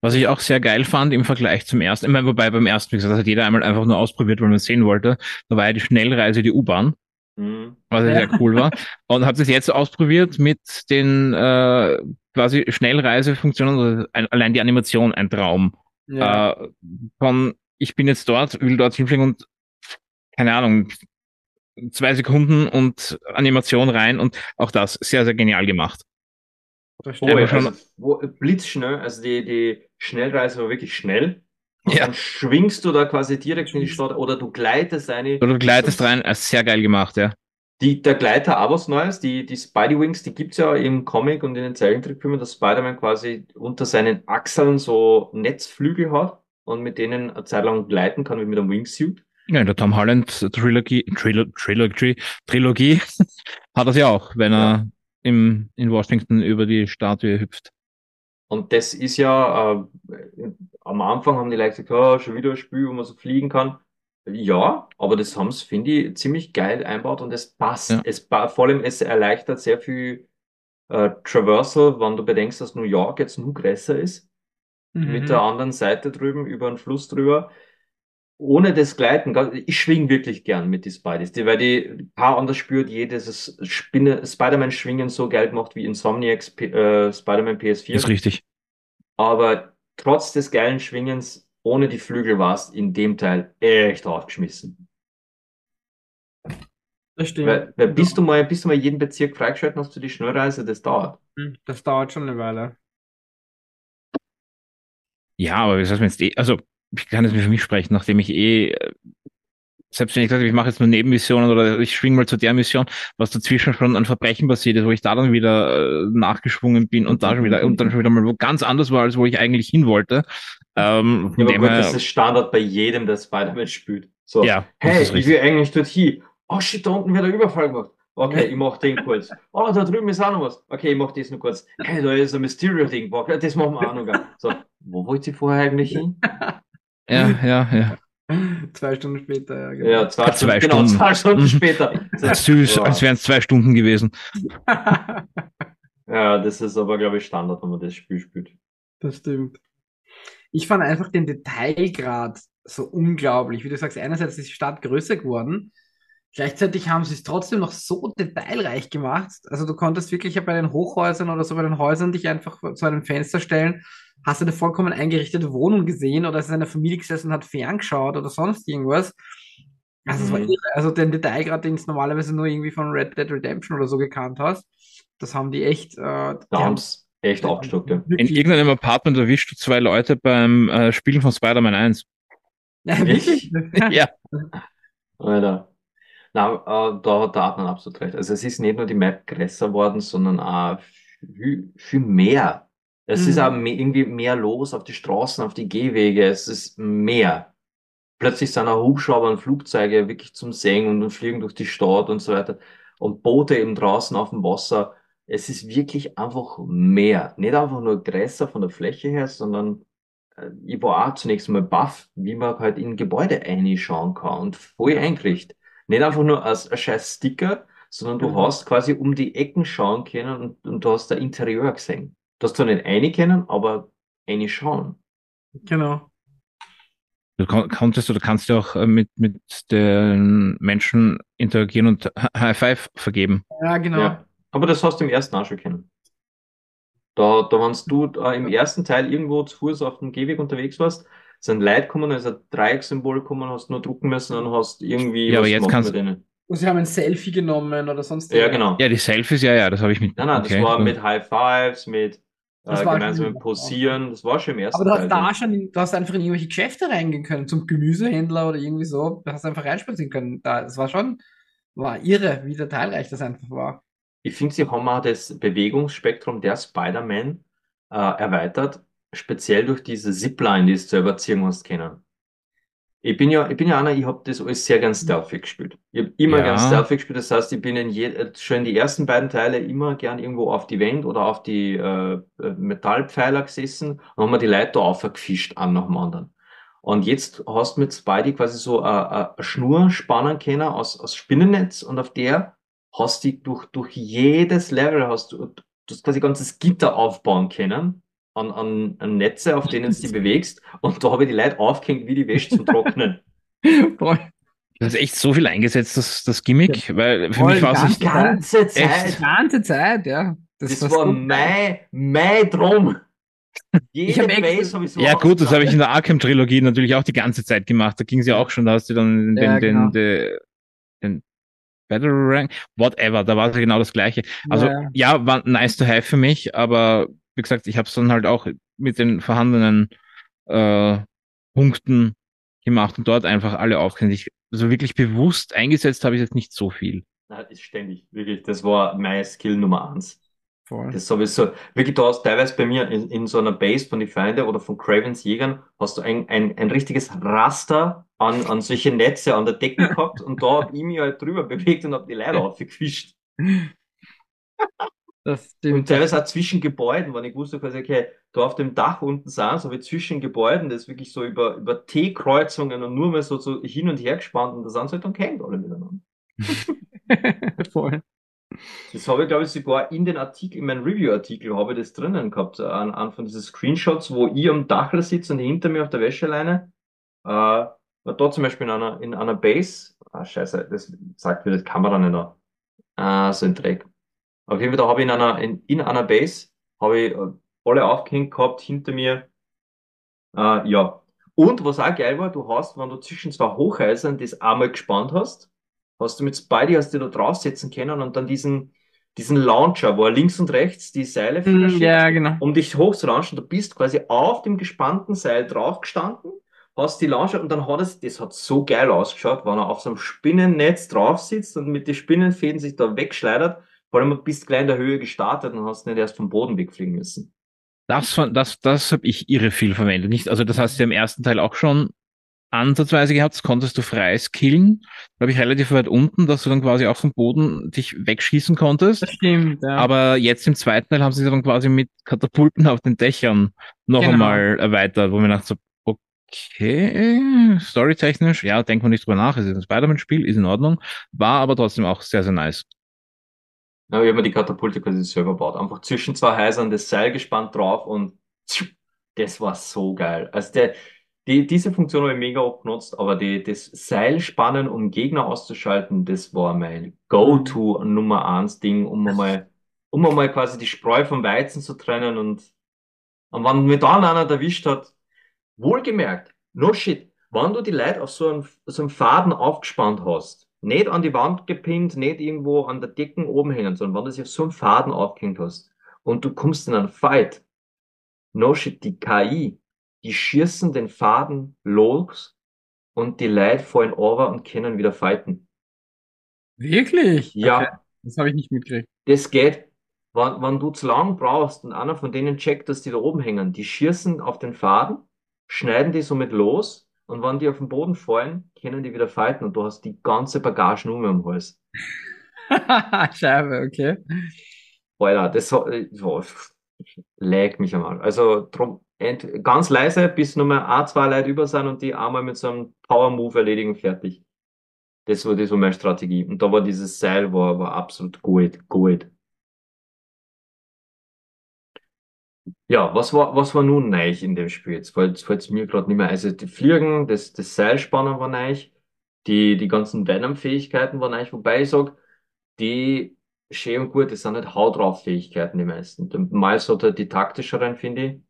Was ich auch sehr geil fand im Vergleich zum ersten, ich meine, wobei beim ersten, wie gesagt, das hat jeder einmal einfach nur ausprobiert, weil man es sehen wollte. Da war ja die Schnellreise, die U-Bahn. Was ja sehr cool war. Und habe das jetzt ausprobiert mit den äh, quasi Schnellreisefunktionen, also ein, allein die Animation, ein Traum. Ja. Äh, von ich bin jetzt dort, will dort hinfliegen und keine Ahnung, zwei Sekunden und Animation rein und auch das sehr, sehr genial gemacht. das Oh, ja, schon- also, blitzschnell, also die, die Schnellreise war wirklich schnell. Ja. dann schwingst du da quasi direkt in die Stadt oder du gleitest eine. Oder du gleitest rein, äh, sehr geil gemacht, ja. Die, der Gleiter auch was Neues, die, die Spidey Wings, die gibt's ja im Comic und in den Zeichentrickfilmen, dass Spider-Man quasi unter seinen Achseln so Netzflügel hat und mit denen eine Zeit lang gleiten kann, wie mit einem Wingsuit. Ja, in der Tom Holland Trilogie, Trilo, Trilogie, Trilogie hat er ja auch, wenn er im, in Washington über die Statue hüpft. Und das ist ja, äh, am Anfang haben die Leute gesagt, oh, schon wieder ein Spiel, wo man so fliegen kann. Ja, aber das haben sie, finde ich, ziemlich geil einbaut und es passt. Ja. Es, vor allem, es erleichtert sehr viel äh, Traversal, wenn du bedenkst, dass New York jetzt nur größer ist. Mhm. mit der anderen Seite drüben, über den Fluss drüber. Ohne das Gleiten, ich schwing wirklich gern mit die Spideys, die, weil die paar anders spürt jedes Spinne, Spider-Man-Schwingen so geil gemacht wie Insomniacs P- äh, Spider-Man PS4. Ist richtig. Aber trotz des geilen Schwingens, ohne die Flügel warst in dem Teil echt aufgeschmissen. Das stimmt. Weil, weil bis du mal, bis du mal jeden Bezirk freigeschalten hast für die Schnellreise, das dauert. Hm, Das dauert schon eine Weile. Ja, aber wie soll man jetzt eh, also ich kann jetzt nicht für mich sprechen, nachdem ich eh, äh, selbst wenn ich sage, ich mache jetzt nur Nebenmissionen oder ich schwing mal zu der Mission, was dazwischen schon an Verbrechen passiert ist, wo ich da dann wieder äh, nachgeschwungen bin und da schon wieder und dann schon wieder mal wo ganz anders war, als wo ich eigentlich hin wollte. Ähm, Ja, gut, das ist Standard bei jedem, der Spider-Man spielt. So, ja, hey, ich will eigentlich dort hin. Oh shit, da unten wird ein Überfall gemacht. Okay, ich mach den kurz. Oh, da drüben ist auch noch was. Okay, ich mach das nur kurz. Hey, da ist ein Mysterio-Ding. Das machen wir auch noch. gell. So, wo wollt ihr vorher eigentlich hin? Ja, ja, ja. Zwei Stunden später, ja, genau. Ja, zwei, Zwei Stunden, genau, Stunden. zwei Stunden später. Süß, Ja. als wären es zwei Stunden gewesen. Ja, das ist aber, glaube ich, Standard, wenn man das Spiel spielt. Das stimmt. Ich fand einfach den Detailgrad so unglaublich. Wie du sagst, einerseits ist die Stadt größer geworden, gleichzeitig haben sie es trotzdem noch so detailreich gemacht. Also du konntest wirklich ja bei den Hochhäusern oder so bei den Häusern dich einfach zu einem Fenster stellen, hast eine vollkommen eingerichtete Wohnung gesehen oder ist in einer Familie gesessen und hat ferngeschaut oder sonst irgendwas. Also, es war Mhm. irre. also den Detailgrad, den du normalerweise nur irgendwie von Red Dead Redemption oder so gekannt hast, das haben die echt, äh, Da haben haben sie echt abgestockt, ja. In irgendeinem Apartment erwischt du zwei Leute beim äh, Spielen von Spider-Man 1. ja, wirklich. ja. Alter. Na, äh, da hat Adnan absolut recht. Also es ist nicht nur die Map größer worden, sondern auch viel, viel mehr. Es ist auch Mhm. me irgendwie mehr los auf die Straßen, auf die Gehwege. Es ist mehr. Plötzlich sind auch Hubschrauber und Flugzeuge wirklich zum Sehen und, und fliegen durch die Stadt und so weiter. Und Boote eben draußen auf dem Wasser. Es ist wirklich einfach mehr. Nicht einfach nur größer von der Fläche her, sondern äh, ich war auch zunächst mal baff, wie man halt in Gebäude reinschauen kann und voll einkriegt. Nicht einfach nur als ein scheiß Sticker, sondern du Mhm. hast quasi um die Ecken schauen können und, und du hast der Interieur gesehen. Du hast zwar nicht rein können, aber reinschauen. Genau. Du kon konntest oder kannst ja auch äh, mit, mit den Menschen interagieren und Hi- High Five vergeben. Ja, genau. Ja. Aber das hast du im ersten auch schon kennen. Da, da, wenn du äh, im ersten Teil irgendwo zu Fuß auf dem Gehweg unterwegs warst, sind Leute gekommen, ist ein Dreieckssymbol gekommen, hast nur drucken müssen und hast irgendwie Ja, aber jetzt kannst- denen. Und sie haben ein Selfie genommen oder sonst Ja, genau. Ja, die Selfies, ja, ja, das habe ich mit. Nein, nein, okay. das war mit High Fives, mit Das äh, war gemeinsam Posieren, das war schon im ersten Aber du hast Teil. da drin. schon, du hast einfach in irgendwelche Geschäfte reingehen können, zum Gemüsehändler oder irgendwie so. Du hast einfach reinspazieren können. Da, das war schon, war irre, wie detailreich das einfach war. Ich finde, sie haben auch das Bewegungsspektrum der Spider-Man äh, erweitert, speziell durch diese Zipline, die es selber ziehen musst kennen. Ich bin ja, ich bin ja einer, ich habe das alles sehr gern stealthy gespielt. Ich habe immer Ja. gern stealthy gespielt, das heißt, ich bin in je, äh, schon in die ersten beiden Teile immer gern irgendwo auf die Wand oder auf die äh, äh, Metallpfeiler gesessen und haben mir die Leute da aufgefischt, an nach dem anderen. Und jetzt hast du mit Spidey quasi so eine, eine Schnur spannen können aus, aus Spinnennetz und auf der hast du durch, durch jedes Level hast du, du hast quasi ganzes Gitter aufbauen können an, an, an Netze, auf denen du dich bewegst. Und da habe ich die Leute aufgehängt wie die Wäsche zum Trocknen. Voll. Das ist echt so viel eingesetzt, das, das Gimmick, weil für Voll mich war es nicht. Die ganze Die Zeit. ganze Zeit, ja. Das, war war so- mein, mein Traum. Jede hab Base habe ich so Ja, gut, das habe ich in der Arkham-Trilogie natürlich auch die ganze Zeit gemacht. Da ging es ja auch schon, da hast du dann den, Ja, den, genau. den, den Battle Rank, whatever, da war es ja genau das Gleiche. Also, Ja. ja, war nice to have für mich, aber wie gesagt, ich habe es dann halt auch mit den vorhandenen äh, Punkten gemacht und dort einfach alle aufgehängt. Ich, also wirklich bewusst eingesetzt habe ich jetzt nicht so viel. Nein, das ist ständig, wirklich. Das war mein Skill Nummer eins. Voll. Das sowieso, wirklich, du hast teilweise bei mir in, in so einer Base von die Feinde oder von Cravens Jägern, hast du ein, ein, ein richtiges Raster an, an solche Netze an der Decke gehabt und da hab ich mich halt drüber bewegt und hab die Leute aufgefischt. Und teilweise auch zwischen Gebäuden, wenn ich wusste, quasi, okay, da auf dem Dach unten sind, so wie zwischen Gebäuden, das ist wirklich so über, über T-Kreuzungen und nur mal so, so hin und her gespannt und da sind sie halt dann gehängt alle miteinander. Voll. Das habe ich, glaube ich, sogar in den Artikel, in meinem Review-Artikel habe ich das drinnen gehabt, an, an von diesen Screenshots, wo ich am Dachel sitze und hinter mir auf der Wäscheleine, äh, war da zum Beispiel in einer, in einer Base, ah, scheiße, das sagt mir die Kamera nicht an. Ah, so ein Dreck. Auf jeden Fall, da habe ich in einer, in, in einer Base, habe ich äh, alle aufgehängt gehabt, hinter mir, äh, ja. Und was auch geil war, du hast, wenn du zwischen zwei Hochhäusern das einmal gespannt hast, hast du mit Spidey hast du da draufsetzen können und dann diesen, diesen Launcher, wo er links und rechts die Seile Hm, verschickt, Ja, genau. um dich hochzulaunchen. Du bist quasi auf dem gespannten Seil draufgestanden, hast die Launcher und dann hat es, das hat so geil ausgeschaut, wenn er auf so einem Spinnennetz drauf sitzt und mit den Spinnenfäden sich da wegschleudert. Vor allem, du bist gleich in der Höhe gestartet und hast nicht erst vom Boden wegfliegen müssen. Das, das, das habe ich irre viel verwendet. Nicht, also das hast du ja im ersten Teil auch schon ansatzweise gehabt, das konntest du frei skillen. Da habe ich relativ weit unten, dass du dann quasi auch vom Boden dich wegschießen konntest. Das stimmt, ja. Aber jetzt im zweiten Teil haben sie es dann quasi mit Katapulten auf den Dächern noch Genau. einmal erweitert, wo mir dachte so, okay, storytechnisch, ja, denkt man nicht drüber nach, es ist ein Spider-Man-Spiel, ist in Ordnung, war aber trotzdem auch sehr, sehr nice. Ja, ich habe mir die Katapulte quasi selber gebaut. Einfach zwischen zwei Häusern das Seil gespannt drauf und das war so geil. Also der, die, diese Funktion habe ich mega oft genutzt, aber die, das Seilspannen, um Gegner auszuschalten, das war mein Go-To Nummer eins Ding, um einmal, um einmal quasi die Spreu vom Weizen zu trennen und, und wenn mir dann einer erwischt hat, wohlgemerkt, no shit, wenn du die Leute auf so einem, so einem Faden aufgespannt hast, nicht an die Wand gepinnt, nicht irgendwo an der Decken oben hängen, sondern wenn du sie auf so einem Faden aufgehängt hast und du kommst in einen Fight, no shit, die KI, die schießen den Faden los und die Leute fallen over und können wieder fighten. Wirklich? Ja, Okay, das habe ich nicht mitgekriegt. das geht. Wenn, wenn du zu lang brauchst und einer von denen checkt, dass die da oben hängen, die schießen auf den Faden, schneiden die somit los und wenn die auf den Boden fallen, können die wieder fighten und du hast die ganze Bagage nur mehr am Hals. Scheibe, okay. Alter, das hat, äh, lag mich einmal. Also drum, ganz leise, bis nur mehr ein, zwei Leute über sind und die einmal mit so einem Power-Move erledigen, fertig. Das war, das war meine Strategie. Und da war dieses Seil war, war absolut gut, gut. Ja, was war, was war nun neu in dem Spiel? Jetzt fällt es mir gerade nicht mehr. Also die Fliegen, das, das Seilspannen war neu, die, die ganzen Venom-Fähigkeiten waren neu, wobei ich sag, die schön und gut, das sind halt Haut drauf Fähigkeiten die meisten. Der Miles hat halt die taktischeren, finde ich.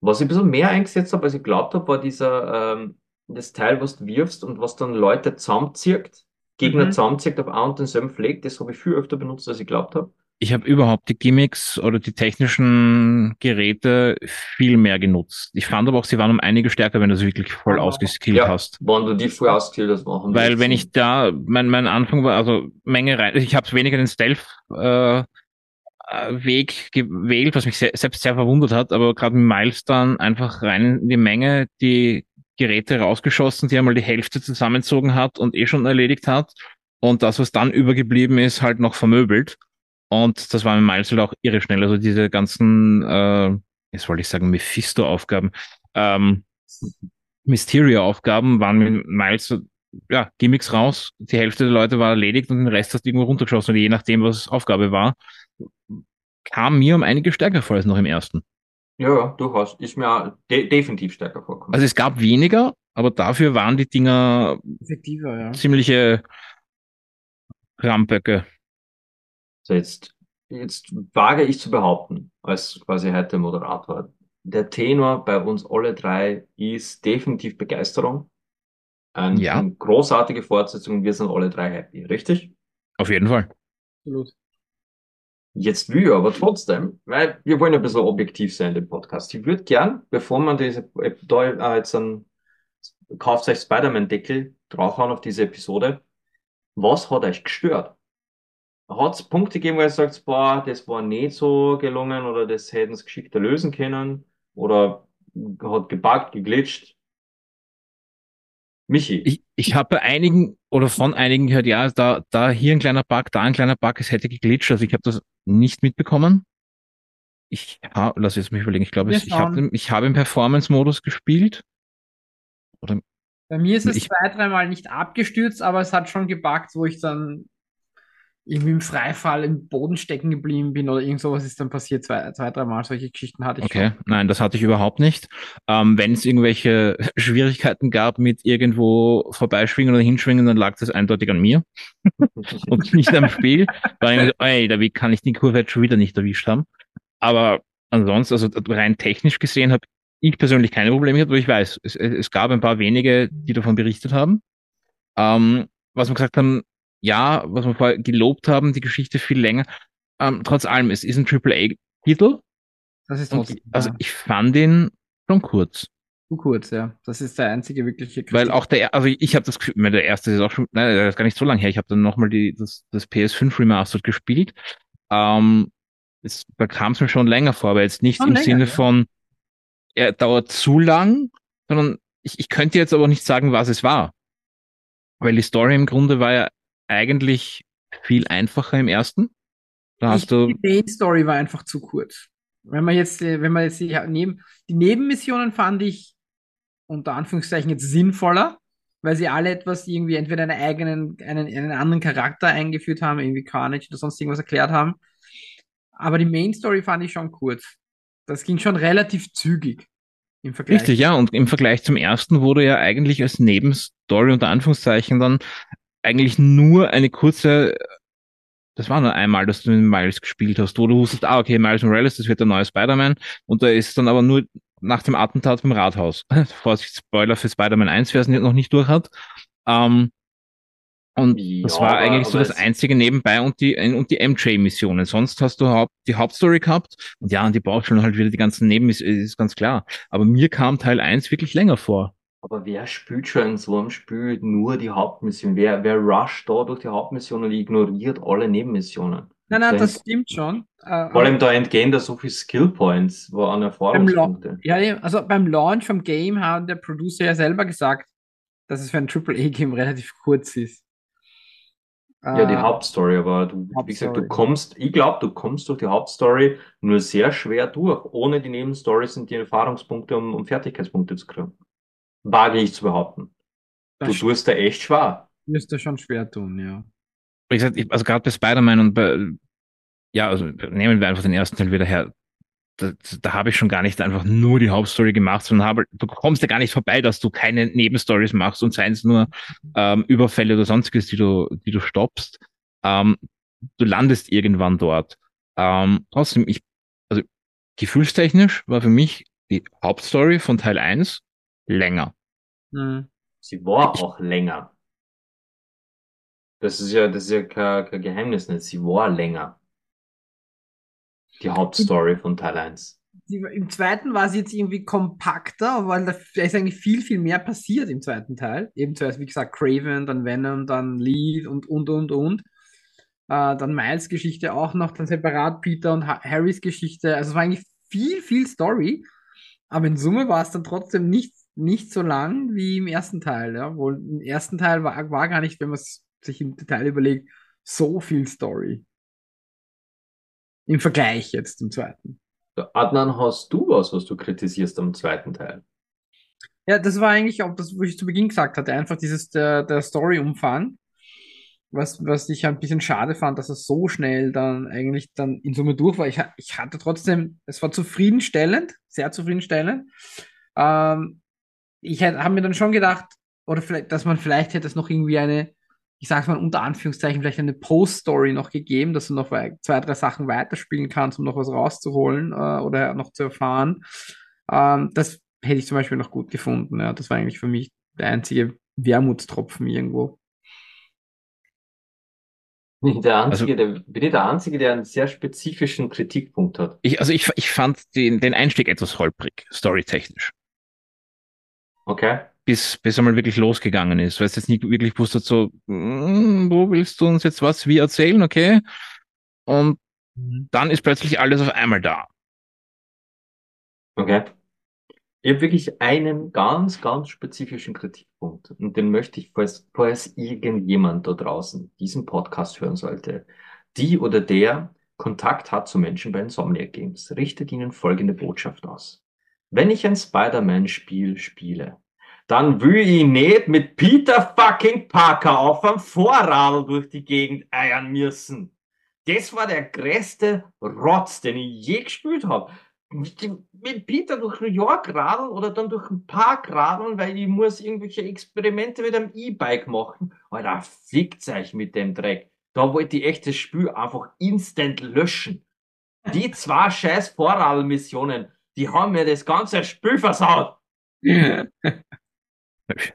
Was ich ein bisschen mehr eingesetzt habe, als ich glaubt habe, war dieser, ähm, das Teil, was du wirfst und was dann Leute zusammenzieht, Gegner Mhm. zusammenzieht auf einen und denselben Fleck, das habe ich viel öfter benutzt, als ich glaubt habe. Ich habe überhaupt die Gimmicks oder die technischen Geräte viel mehr genutzt. Ich fand aber auch, sie waren um einige stärker, wenn du sie wirklich voll ausgeskillt Ja, hast. wenn du die voll ausgekillt hast, machen Weil wenn ich da, mein, mein Anfang war, also Menge rein, ich habe weniger den Stealth äh, Weg gewählt, was mich se selbst sehr verwundert hat, aber gerade mit Miles dann einfach rein in die Menge die Geräte rausgeschossen, die einmal die Hälfte zusammenzogen hat und eh schon erledigt hat. Und das, was dann übergeblieben ist, halt noch vermöbelt. Und das war mit Miles halt auch irre schnell. Also diese ganzen, äh, jetzt wollte ich sagen, Mephisto-Aufgaben, ähm, Mysterio-Aufgaben waren mit Miles ja, Gimmicks raus, die Hälfte der Leute war erledigt und den Rest hast du irgendwo runtergeschossen. Und je nachdem, was Aufgabe war, kam mir um einige stärker vor als noch im ersten. Ja, ja, durchaus. Ist mir auch de definitiv stärker vorkommen. Also es gab weniger, aber dafür waren die Dinger Effektiver, ja. ziemliche Ramböcke. So jetzt, jetzt wage ich zu behaupten, als quasi heute Moderator, der Tenor bei uns alle drei ist definitiv Begeisterung. Ein, Ja. eine großartige Fortsetzung, wir sind alle drei happy, richtig? Auf jeden Fall. Absolut. Jetzt will ich aber trotzdem, weil wir wollen ein bisschen objektiv sein im Podcast. Ich würde gern, bevor man diese, da äh, jetzt ein, kauft euch Spider-Man-Deckel draufhauen auf diese Episode, was hat euch gestört? Hat es Punkte gegeben, wo ihr sagt, boah, das war nicht so gelungen oder das hätten sie geschickter lösen können oder hat gebuggt, geglitscht? Michi, Ich, ich habe bei einigen oder von einigen gehört, ja, da, da hier ein kleiner Bug, da ein kleiner Bug, es hätte geglitscht. Also ich habe das nicht mitbekommen. Ich habe, lass jetzt mich überlegen, ich glaube, ich habe ich hab im Performance-Modus gespielt. Oder Bei mir ist es Ich- zwei, dreimal nicht abgestürzt, aber es hat schon gebuggt, wo ich dann irgendwie im Freifall im Boden stecken geblieben bin oder irgend sowas ist dann passiert. Zwei, zwei dreimal solche Geschichten hatte ich Okay, schon. nein, das hatte ich überhaupt nicht. Ähm, wenn es irgendwelche Schwierigkeiten gab mit irgendwo vorbeischwingen oder hinschwingen, dann lag das eindeutig an mir und nicht am Spiel. Weil ich so, ey, da kann ich die Kurve jetzt schon wieder nicht erwischt haben. Aber ansonsten, also rein technisch gesehen, habe ich persönlich keine Probleme gehabt, aber ich weiß, es, es gab ein paar wenige, die davon berichtet haben. Ähm, was wir gesagt haben, ja, was wir vorher gelobt haben, die Geschichte viel länger. Ähm, trotz allem, es ist ein AAA-Titel. Das ist trotzdem also ja, ich fand ihn schon kurz. zu kurz, ja. Das ist der einzige wirkliche Weil Kritik. auch der, also ich habe das Gefühl, der erste ist auch schon, nein, der ist gar nicht so lange her. Ich habe dann nochmal die, das, das PS5 Remastered gespielt. Ähm, es, da kam es mir schon länger vor, aber jetzt nicht Schon im länger, Sinne ja. von, er dauert zu lang, sondern ich, ich könnte jetzt aber nicht sagen, was es war. Weil die Story im Grunde war ja eigentlich viel einfacher im ersten. Da Ich, hast du, die Main Story war einfach zu kurz. Wenn man jetzt, äh, wenn man jetzt die, neben, die Nebenmissionen fand ich unter Anführungszeichen jetzt sinnvoller, weil sie alle etwas irgendwie entweder einen eigenen, einen, einen anderen Charakter eingeführt haben, irgendwie Carnage oder sonst irgendwas erklärt haben. Aber die Main Story fand ich schon kurz. Das ging schon relativ zügig im Vergleich. Richtig, ja. Und im Vergleich zum ersten wurde ja eigentlich als Nebenstory unter Anführungszeichen dann eigentlich nur eine kurze, das war nur einmal, dass du mit Miles gespielt hast, wo du wusstest, ah, okay, Miles Morales, das wird der neue Spider-Man. Und da ist dann aber nur nach dem Attentat beim Rathaus. Vorsicht, Spoiler für Spider-Man 1, wer es noch nicht durch hat. Ähm, und das Ja, war aber- eigentlich so das einzige nebenbei und die, und die MJ-Missionen. Sonst hast du Haupt, die Hauptstory gehabt und ja, und die braucht schon halt wieder die ganzen Nebenmissionen, ist ganz klar. Aber mir kam Teil 1 wirklich länger vor. Aber wer spielt schon in so einem Spiel nur die Hauptmission? Wer, wer rusht da durch die Hauptmission und ignoriert alle Nebenmissionen? Nein, nein, Da das stimmt schon. Äh, Vor allem da entgehen da so viele Skill Points, wo an Erfahrungspunkte. ja, also beim Launch vom Game hat der Producer ja selber gesagt, dass es für ein AAA-Game relativ kurz ist. Ja, die Äh, Hauptstory, aber du, wie gesagt, du Hauptstory. kommst, ich glaube, du kommst durch die Hauptstory nur sehr schwer durch. Ohne die Nebenstories sind die Erfahrungspunkte, um, um Fertigkeitspunkte zu kriegen. Wage ich zu behaupten. Du Das tust da echt schwer. müsste schon schwer tun, ja. Wie gesagt, ich, also gerade bei Spider-Man und bei, ja, also nehmen wir einfach den ersten Teil wieder her. Da, da habe ich schon gar nicht einfach nur die Hauptstory gemacht, sondern habe, du kommst ja gar nicht vorbei, dass du keine Nebenstories machst und seien es nur ähm, Überfälle oder sonstiges, die du, die du stoppst. Ähm, du landest irgendwann dort. Ähm, trotzdem, ich, also gefühlstechnisch war für mich die Hauptstory von Teil 1 länger. Hm. Sie war auch länger. Das ist ja, das ist ja kein, kein Geheimnis nicht. Sie war länger. Die Hauptstory von Teil 1. Die, Im zweiten war sie jetzt irgendwie kompakter, weil da, ist eigentlich viel, viel mehr passiert im zweiten Teil. Eben zuerst, wie gesagt, Craven, dann Venom, dann Lead und, und, und, und. Äh, dann Miles Geschichte auch noch, dann separat Peter und ha Harrys Geschichte. Also es war eigentlich viel, viel Story. Aber in Summe war es dann trotzdem nicht, nicht so lang wie im ersten Teil. Ja? Wohl im ersten Teil war, war gar nicht, wenn man es sich im Detail überlegt, so viel Story. Im Vergleich jetzt zum zweiten. Adnan, hast du was, was du kritisierst am zweiten Teil? Ja, das war eigentlich auch das, wo ich zu Beginn gesagt hatte, einfach dieses der, der Story-Umfang, was, was ich ein bisschen schade fand, dass es so schnell dann eigentlich dann in Summe durch war. Ich, ich hatte trotzdem, es war zufriedenstellend, sehr zufriedenstellend. Ähm, ich habe mir dann schon gedacht, oder vielleicht, dass man vielleicht hätte es noch irgendwie eine, ich sag's mal unter Anführungszeichen, vielleicht eine Post-Story noch gegeben, dass du noch wei- zwei, drei Sachen weiterspielen kannst, um noch was rauszuholen äh, oder noch zu erfahren. Ähm, das hätte ich zum Beispiel noch gut gefunden. Ja. Das war eigentlich für mich der einzige Wermutstropfen irgendwo. Bin ich der Also- Einzige, der, bin ich der Einzige, der einen sehr spezifischen Kritikpunkt hat? Ich, also ich, ich fand den, den Einstieg etwas holprig, storytechnisch. Okay? bis, bis einmal wirklich losgegangen ist. Weil es jetzt nicht wirklich wusste, so, mm, wo willst du uns jetzt was wie erzählen, okay? Und dann ist plötzlich alles auf einmal da. Okay. Ich habe wirklich einen ganz, ganz spezifischen Kritikpunkt. Und den möchte ich, falls, falls irgendjemand da draußen diesen Podcast hören sollte, die oder der Kontakt hat zu Menschen bei Insomniac Games, richtet ihnen folgende Botschaft aus. Wenn ich ein Spider-Man-Spiel spiele, dann will ich nicht mit Peter fucking Parker auf einem Vorradl durch die Gegend eiern müssen. Das war der größte Rotz, den ich je gespielt habe. Mit Peter durch New York radeln oder dann durch den Park radeln, weil ich muss irgendwelche Experimente mit einem E-Bike machen. Alter, fickt euch mit dem Dreck. Da wollte ich echt das Spiel einfach instant löschen. Die zwei scheiß Vorradl-Missionen, die haben mir das ganze Spiel versaut.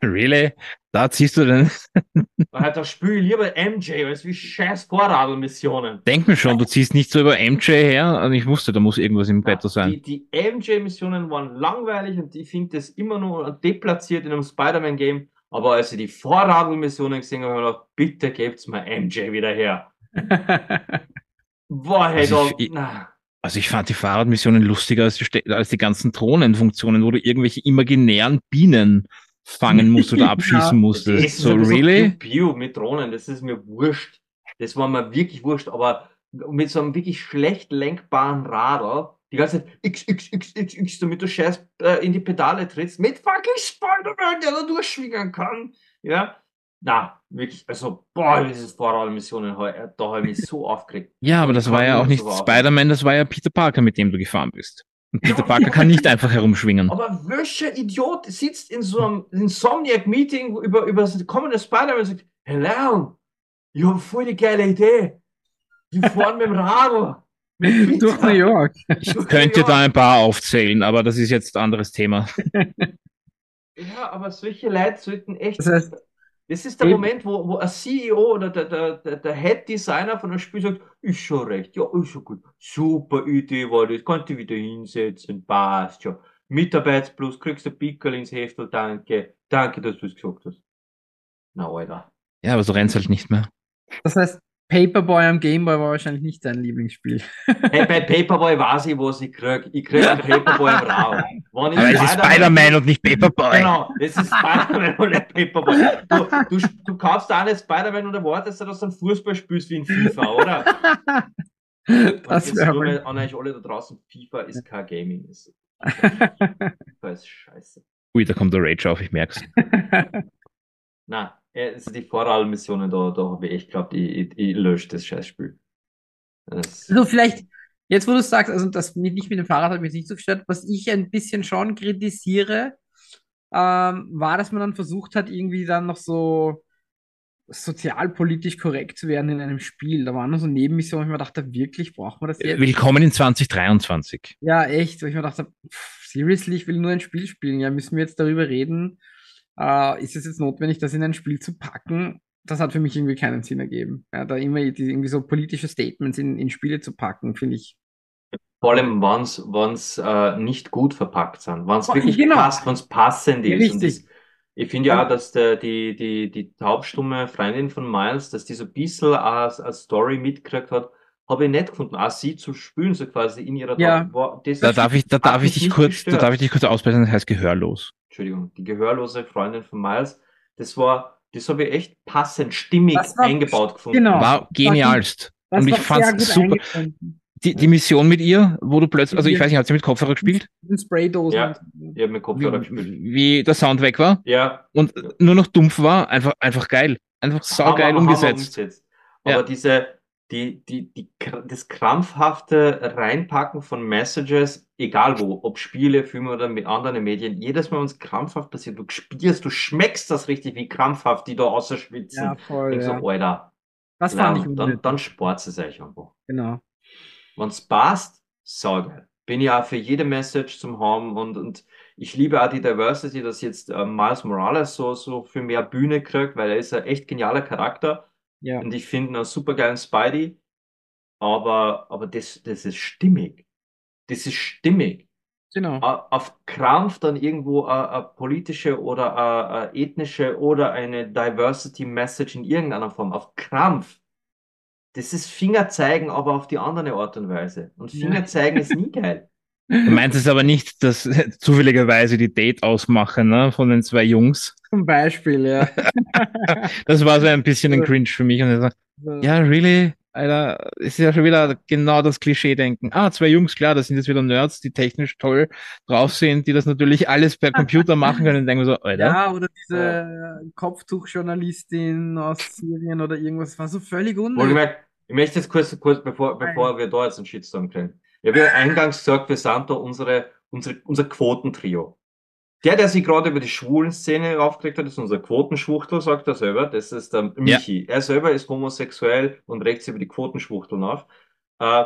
Really? Da ziehst du den, Alter, spiel ich lieber MJ als wie scheiß Vorradl-Missionen. denk mir schon, du ziehst nicht so über MJ her und ich wusste, da muss irgendwas im Bett sein. Die, die MJ-Missionen waren langweilig und ich finde das immer nur deplatziert in einem Spider-Man-Game. Aber als ich die Vorradl-Missionen gesehen habe, habe ich gedacht, bitte gebt's mir MJ wieder her. Boah, hey, Also ich- Also ich fand die Fahrradmissionen lustiger als die, als die ganzen Drohnenfunktionen, wo du irgendwelche imaginären Bienen fangen musst oder Ja. abschießen das musstest. ist So, really? Piu mit Drohnen, das ist mir wurscht. Das war mir wirklich wurscht, aber mit so einem wirklich schlecht lenkbaren Radl, die ganze Zeit x, x, x, x, x, damit du scheiß äh, in die Pedale trittst, mit fucking Spider-Man, der da durchschwingen kann. Ja, na, wirklich, also, boah, diese Vorradmissionen, da habe ich mich so aufgeregt. Ja, aber das war ja auch nicht. Spider-Man, das war ja Peter Parker, mit dem du gefahren bist. Und Peter Parker kann nicht einfach herumschwingen. Aber welcher Idiot sitzt in so einem Insomniac-Meeting über, über das kommende Spider-Man und sagt, hey Leon, ich habe voll die geile Idee. Wir fahren mit dem Radl. Mit Durch New York. Ich könnte da ein paar aufzählen, aber das ist jetzt ein anderes Thema. Ja, aber solche Leute sollten echt. Das heißt, Das ist der Eben. Moment, wo, wo ein CEO oder der, der, der, der Head Designer von einem Spiel sagt, ist schon recht, ja, ist schon gut. Super Idee war das, kannst du wieder hinsetzen, passt schon. Mitarbeit plus kriegst du Pickel ins Heftel, danke. Danke, dass du es gesagt hast. Na, Alter. Ja, aber so rennt's halt nicht mehr. Das heißt, Paperboy am Gameboy war wahrscheinlich nicht dein Lieblingsspiel. Hey, bei Paperboy weiß ich, was ich krieg. Ich krieg einen Paperboy im Raum. Aber es ist Spider-Man und nicht Paperboy. Genau, es ist Spider-Man und nicht Paperboy. Du, du, du kaufst auch nicht Spider-Man und erwartest, dass du ein Fußball spielst wie in FIFA, oder? Das wäre mal an euch alle da draußen, FIFA ist kein Gaming. Ist, FIFA ist scheiße. Ui, da kommt der Rage auf, ich merk's. Na, also die Vorwahlmissionen, da, da habe ich echt geglaubt, ich, ich, ich lösche das Scheißspiel. Das, Also vielleicht, jetzt wo du sagst, also das mit, nicht mit dem Fahrrad hat mich nicht so gestört, was ich ein bisschen schon kritisiere, ähm, war, dass man dann versucht hat, irgendwie dann noch so sozialpolitisch korrekt zu werden in einem Spiel. Da waren nur so Nebenmissionen, wo ich mir dachte, wirklich, braucht man das jetzt? Willkommen in 2023. Ja, echt, wo ich mir dachte, pff, seriously, ich will nur ein Spiel spielen. Ja, müssen wir jetzt darüber reden? Äh, ist es jetzt notwendig, das in ein Spiel zu packen? Das hat für mich irgendwie keinen Sinn ergeben. Ja, da immer die, irgendwie so politische Statements in, in Spiele zu packen, finde ich. vor allem, wenn's, wenn's äh, nicht gut verpackt sind, wenn's Oh, wirklich genau. passt, wenn's passend Ja, ist. Und richtig. das, ich finde ja auch, dass der, die, die, die taubstumme Freundin von Miles, dass die so ein bisschen als, als Story mitgekriegt hat, habe ich nicht gefunden. Auch sie zu spülen, so quasi in ihrer Ja. war, das Da darf ich, da darf ich dich kurz, da gestört. darf ich dich kurz ausbessern, das heißt gehörlos. Entschuldigung, die gehörlose Freundin von Miles, das war, das habe ich echt passend, stimmig eingebaut gefunden. genau. War genialst. Das Und ich sehr gut super. Die, die Mission mit ihr, wo du plötzlich, also ich Ja. weiß nicht, hat sie mit Kopfhörer gespielt? In Spraydosen. Ja. habe mit Kopfhörer gespielt. Wie, der Sound weg war Ja, und nur noch dumpf war, einfach, einfach geil. Einfach saugeil umgesetzt. umgesetzt. Aber Ja. diese, die, die, die, das krampfhafte Reinpacken von Messages, egal wo, ob Spiele, Filme oder mit anderen Medien, jedes Mal, wenn es krampfhaft passiert, du spürst, du schmeckst das richtig, wie krampfhaft die da außer schwitzen. Ja, voll. Ich Ja. so, Alter, Das fand ich dann, dann spart es euch einfach. Genau. Wenn's passt, saugeil. Bin ja für jede Message zum haben und, und ich liebe auch die Diversity, dass jetzt äh, Miles Morales so, so für mehr Bühne kriegt, weil er ist ein echt genialer Charakter Ja. und ich finde einen super geilen Spidey, aber, aber das, das ist stimmig. Das ist stimmig. Genau. Auf Krampf dann irgendwo eine, politische oder eine, ethnische oder eine Diversity Message in irgendeiner Form. Auf Krampf. Das ist Fingerzeigen, aber auf die andere Art und Weise. Und Ja. Fingerzeigen ist nie geil. Du meinst es aber nicht, dass zufälligerweise die Date ausmachen, ne, von den zwei Jungs. Zum Beispiel, ja. Das war so ein bisschen ein. Cringe für mich. Und ich so, So. ja, really? Alter, ist ja schon wieder genau das Klischee-Denken. Ah, zwei Jungs, klar, das sind jetzt wieder Nerds, die technisch toll drauf sind, die das natürlich alles per Computer machen können. Und denken wir so, Alter, Ja, oder diese Kopftuchjournalistin aus Syrien oder irgendwas, war so völlig unnötig. Ich möchte jetzt kurz, kurz bevor, bevor wir da jetzt einen Shitstorm kriegen. Ich habe ja eingangs gesagt, wir sind da unsere, unsere, unser Quotentrio. Der, der sich gerade über die schwulen Szene aufgeregt hat, ist unser Quotenschwuchtel, sagt er selber. Das ist der Michi. Er selber ist homosexuell und regt sich über die Quotenschwuchteln auf. Äh,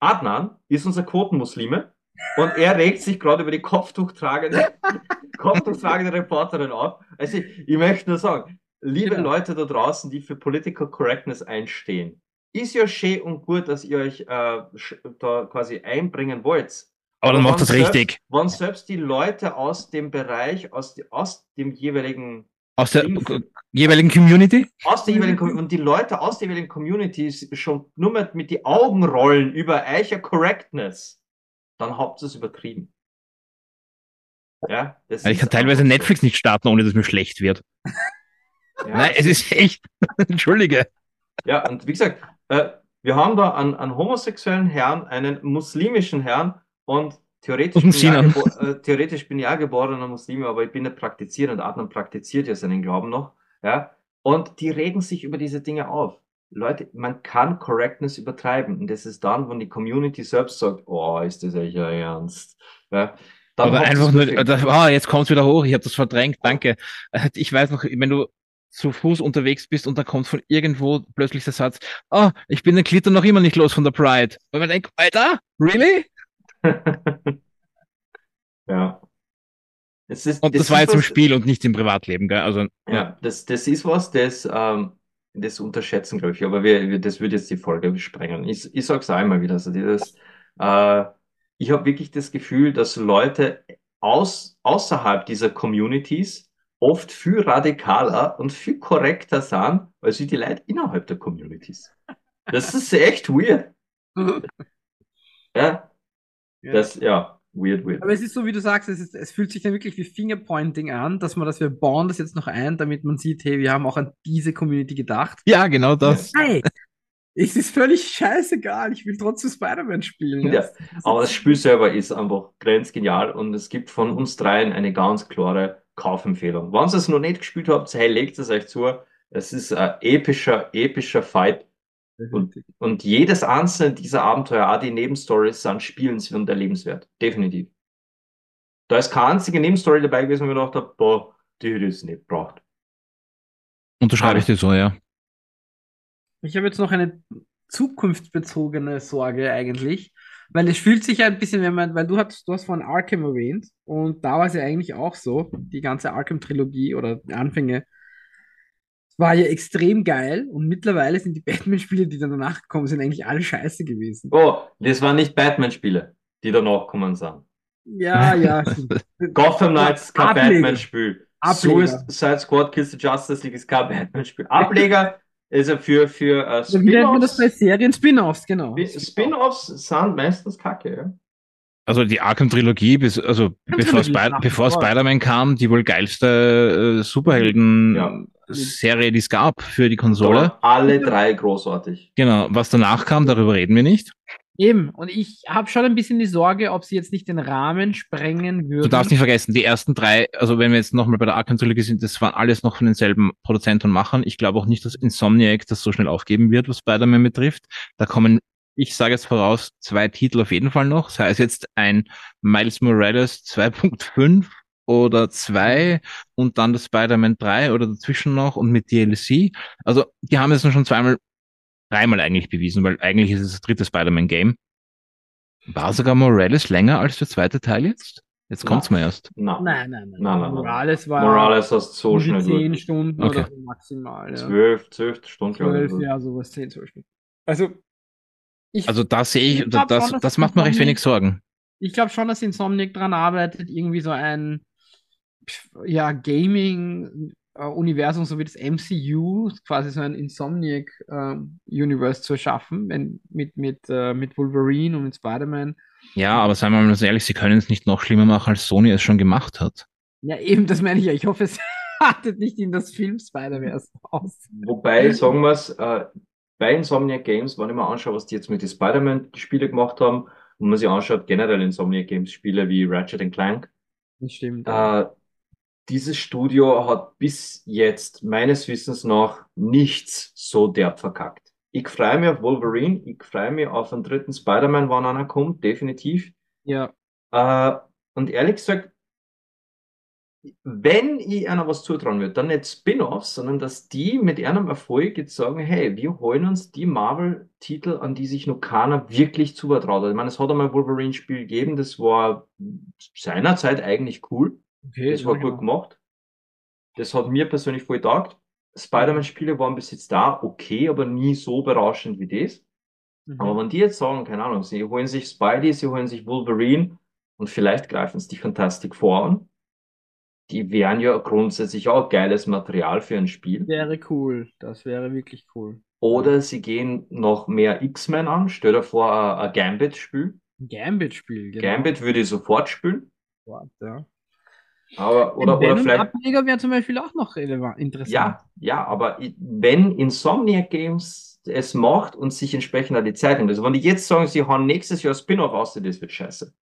Adnan ist unser Quotenmuslime und er regt sich gerade über die Kopftuchtragende, Kopftuchtragende Reporterin auf. Also ich, ich möchte nur sagen, liebe Genau. Leute da draußen, die für Political Correctness einstehen, ist ja schön und gut, dass ihr euch äh, da quasi einbringen wollt. aber dann macht das wenn richtig. Selbst, wenn selbst die Leute aus dem Bereich, aus, die, aus dem jeweiligen, Aus der äh, jeweiligen Community? aus der jeweiligen, Com- und die Leute aus der jeweiligen Community schon nur mit, mit die Augen rollen über eicher Correctness, dann habt ihr es übertrieben. Ja, das Also ich kann teilweise so. Netflix nicht starten, ohne dass mir schlecht wird. Ja, Nein, es ist echt. Entschuldige. Ja, und wie gesagt, äh, wir haben da einen, einen homosexuellen Herrn, einen muslimischen Herrn und theoretisch, bin ich, gebo äh, theoretisch bin ich auch geborener Muslim, aber ich bin nicht praktizierend. Adnan praktiziert ja seinen Glauben noch. Ja, und die regen sich über diese Dinge auf. Leute, man kann Correctness übertreiben. Und das ist dann, wenn die Community selbst sagt, oh, ist das echt Ernst? Ja, dann ihr's einfach nur, übertrieben. oder, ah, jetzt kommt's wieder hoch, ich habe das verdrängt, danke. Ich weiß noch, wenn du zu Fuß unterwegs bist und dann kommt von irgendwo plötzlich der Satz, ah, ich bin den Glitter noch immer nicht los von der Pride. Und man denkt, Alter, really? ja. Es ist, Und das, ist war jetzt im was- Spiel und nicht im Privatleben, gell? Also, Ja, das, das ist was, das, ähm, das unterschätzen, glaube ich. Aber wir, wir, das würde jetzt die Folge sprengen. Ich, ich sage es einmal wieder. Also dieses, äh, ich habe wirklich das Gefühl, dass Leute aus, außerhalb dieser Communities oft viel radikaler und viel korrekter sind, als wie die Leute innerhalb der Communities. Das ist echt weird. Ja, Ja. das, ja, weird, weird. Aber es ist so, wie du sagst, es, ist, es fühlt sich dann wirklich wie Fingerpointing an, dass man das, wir bauen das jetzt noch ein, damit man sieht, hey, wir haben auch an diese Community gedacht. Ja, genau das. Hey, es ist völlig scheißegal, ich will trotzdem Spider-Man spielen. Ja, Aber das Spiel selber ist einfach grenzgenial und es gibt von uns dreien eine ganz klare Kaufempfehlung. Wenn ihr es noch nicht gespielt habt, hey, legt es euch zu. Es ist ein epischer, epischer Fight und, und jedes einzelne dieser Abenteuer, auch die Nebenstories, sind spielenswert und erlebenswert. Definitiv. Da ist keine einzige Nebenstory dabei gewesen, wo ich mir gedacht habe, boah, die hätte ich jetzt nicht gebraucht. Unterschreibe ich dir so, ja. Ich habe jetzt noch eine zukunftsbezogene Sorge eigentlich, weil es fühlt sich ja ein bisschen, wenn man, weil du hast, du hast vorhin Arkham erwähnt und da war es ja eigentlich auch so, die ganze Arkham-Trilogie oder die Anfänge war ja extrem geil und mittlerweile sind die Batman-Spiele, die dann danach gekommen sind, eigentlich alle scheiße gewesen. Oh, das waren nicht Batman-Spiele, die danach gekommen sind. Ja, ja. Gotham Knights ist kein. Batman-Spiel. Suicide Squad Kills the Justice League ist kein Batman-Spiel. Ableger ja für, für äh, Also wie nennt man das bei Spin-offs. Serien? Spin-offs, genau. Spin-offs sind meistens kacke, ja. Also die Arkham-Trilogie, bis, also bevor, Trilogie, Spi bevor vor. Spider-Man kam, die wohl geilste äh, Superhelden-Serie, die es gab für die Konsole. alle drei großartig. Genau, was danach kam, darüber reden wir nicht. Eben, und ich habe schon ein bisschen die Sorge, ob sie jetzt nicht den Rahmen sprengen würden. Du darfst nicht vergessen, die ersten drei, also wenn wir jetzt nochmal bei der Arkham-Trilogie sind, das waren alles noch von denselben Produzenten und Machern. Ich glaube auch nicht, dass Insomniac das so schnell aufgeben wird, was Spider-Man betrifft. Da kommen, ich sage jetzt voraus, zwei Titel auf jeden Fall noch. Sei es jetzt ein Miles Morales 2.5 oder 2 und dann das Spider-Man 3 oder dazwischen noch und mit DLC. Also die haben es schon zweimal, dreimal eigentlich bewiesen, weil eigentlich ist es das dritte Spider-Man-Game. War sogar Morales länger als der zweite Teil jetzt? Jetzt kommt's mir erst. Nein, nein, nein. Nein, nein, nein. Morales war Morales hast so schnell 10 durch. Stunden Okay. oder so maximal. Ja. Zwölf, zwölf Stunden, glaube ich. 12, ja, sowas, 10, 12 Stunden. Also, ich, Also da sehe ich, Ich glaub das, schon, das das macht mir recht wenig Sorgen. ich glaube schon, dass Insomniac dran arbeitet, irgendwie so ein pf, ja, Gaming-Universum, so wie das MCU, quasi so ein Insomniac-Universe zu erschaffen, wenn, mit, mit, äh, mit Wolverine und mit Spider-Man. Ja, aber seien wir mal so ehrlich, sie können es nicht noch schlimmer machen, als Sony es schon gemacht hat. Ja, eben, das meine ich ja. Ich hoffe, es artet nicht in das Film Spider-Verse aus. Wobei, sagen wir es, äh, bei Insomniac Games, wenn ich mir anschaue, was die jetzt mit den Spider-Man-Spielen gemacht haben, und man sich anschaut, generell Insomniac Games Spiele wie Ratchet Clank, Das stimmt. äh, dieses Studio hat bis jetzt meines Wissens nach nichts so derb verkackt. Ich freue mich auf Wolverine, ich freue mich auf einen dritten Spider-Man, wann einer kommt, definitiv. ja, Äh, und ehrlich gesagt, wenn ich einer was zutrauen würde, dann nicht Spin-offs, sondern dass die mit ihrem Erfolg jetzt sagen, hey, wir holen uns die Marvel-Titel, an die sich noch keiner wirklich zutraut hat. Ich meine, es hat einmal ein Wolverine-Spiel gegeben, das war seinerzeit eigentlich cool. Okay. Das war gut gemacht. Das hat mir persönlich voll taugt. Spider-Man-Spiele waren bis jetzt da okay, aber nie so berauschend wie das. Mhm. Aber wenn die jetzt sagen, keine Ahnung, sie holen sich Spidey, sie holen sich Wolverine und vielleicht greifen sie die Fantastic Four an, die wären ja grundsätzlich auch geiles Material für ein Spiel. Wäre cool. Das wäre wirklich cool. Oder sie gehen noch mehr X-Men an. Stell dir vor, ein, Gambit-Spiel. Ein Gambit-Spiel, genau. Gambit würde ich sofort spielen. Ja. Aber, oder, Ein oder vielleicht, Venom-Ableger wäre zum Beispiel auch noch relevant, interessant. ja, ja, aber wenn Insomniac Games es macht und sich entsprechend an die Zeit nimmt, also wenn die jetzt sagen, sie hauen nächstes Jahr Spin-off aus, das wird scheiße.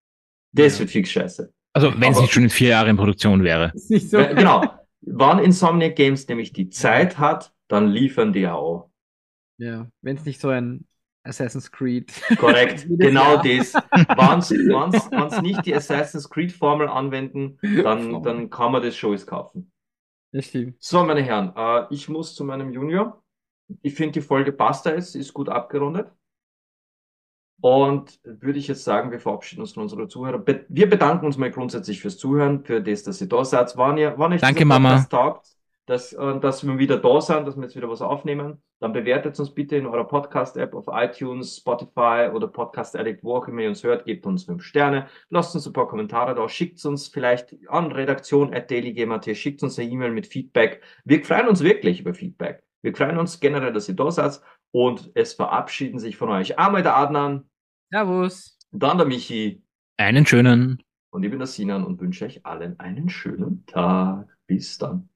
Das Ja. wird fix scheiße. Also wenn es nicht schon in vier Jahren in Produktion wäre. Ist nicht so. Genau. Wann Insomniac Games nämlich die Zeit hat, dann liefern die auch. Ja, wenn es nicht so ein Assassin's Creed. Korrekt. Genau das. Wenn sie nicht die Assassin's Creed Formel anwenden, dann, dann kann man das schon alles kaufen. Das stimmt. So, meine Herren, äh, ich muss zu meinem Junior. Ich finde, die Folge passt da jetzt, ist gut abgerundet. Und würde ich jetzt sagen, wir verabschieden uns von unseren Zuhörern. Be wir bedanken uns mal grundsätzlich fürs Zuhören, für das, dass ihr da seid. Wann ihr, wann euch Danke, Mama. Podcast taugt, dass, dass wir wieder da sind, dass wir jetzt wieder was aufnehmen. Dann bewertet uns bitte in eurer Podcast-App auf iTunes, Spotify oder Podcast Addict, wo auch immer ihr uns hört. Gebt uns fünf Sterne. Lasst uns ein paar Kommentare da. Schickt uns vielleicht an redaktion at. Schickt uns eine E-Mail mit Feedback. Wir freuen uns wirklich über Feedback. Wir freuen uns generell, dass ihr da seid. Und es verabschieden sich von euch einmal der Adnan. Servus. Dann der Michi. Einen schönen. Und ich bin der Sinan und wünsche euch allen einen schönen Tag. Bis dann.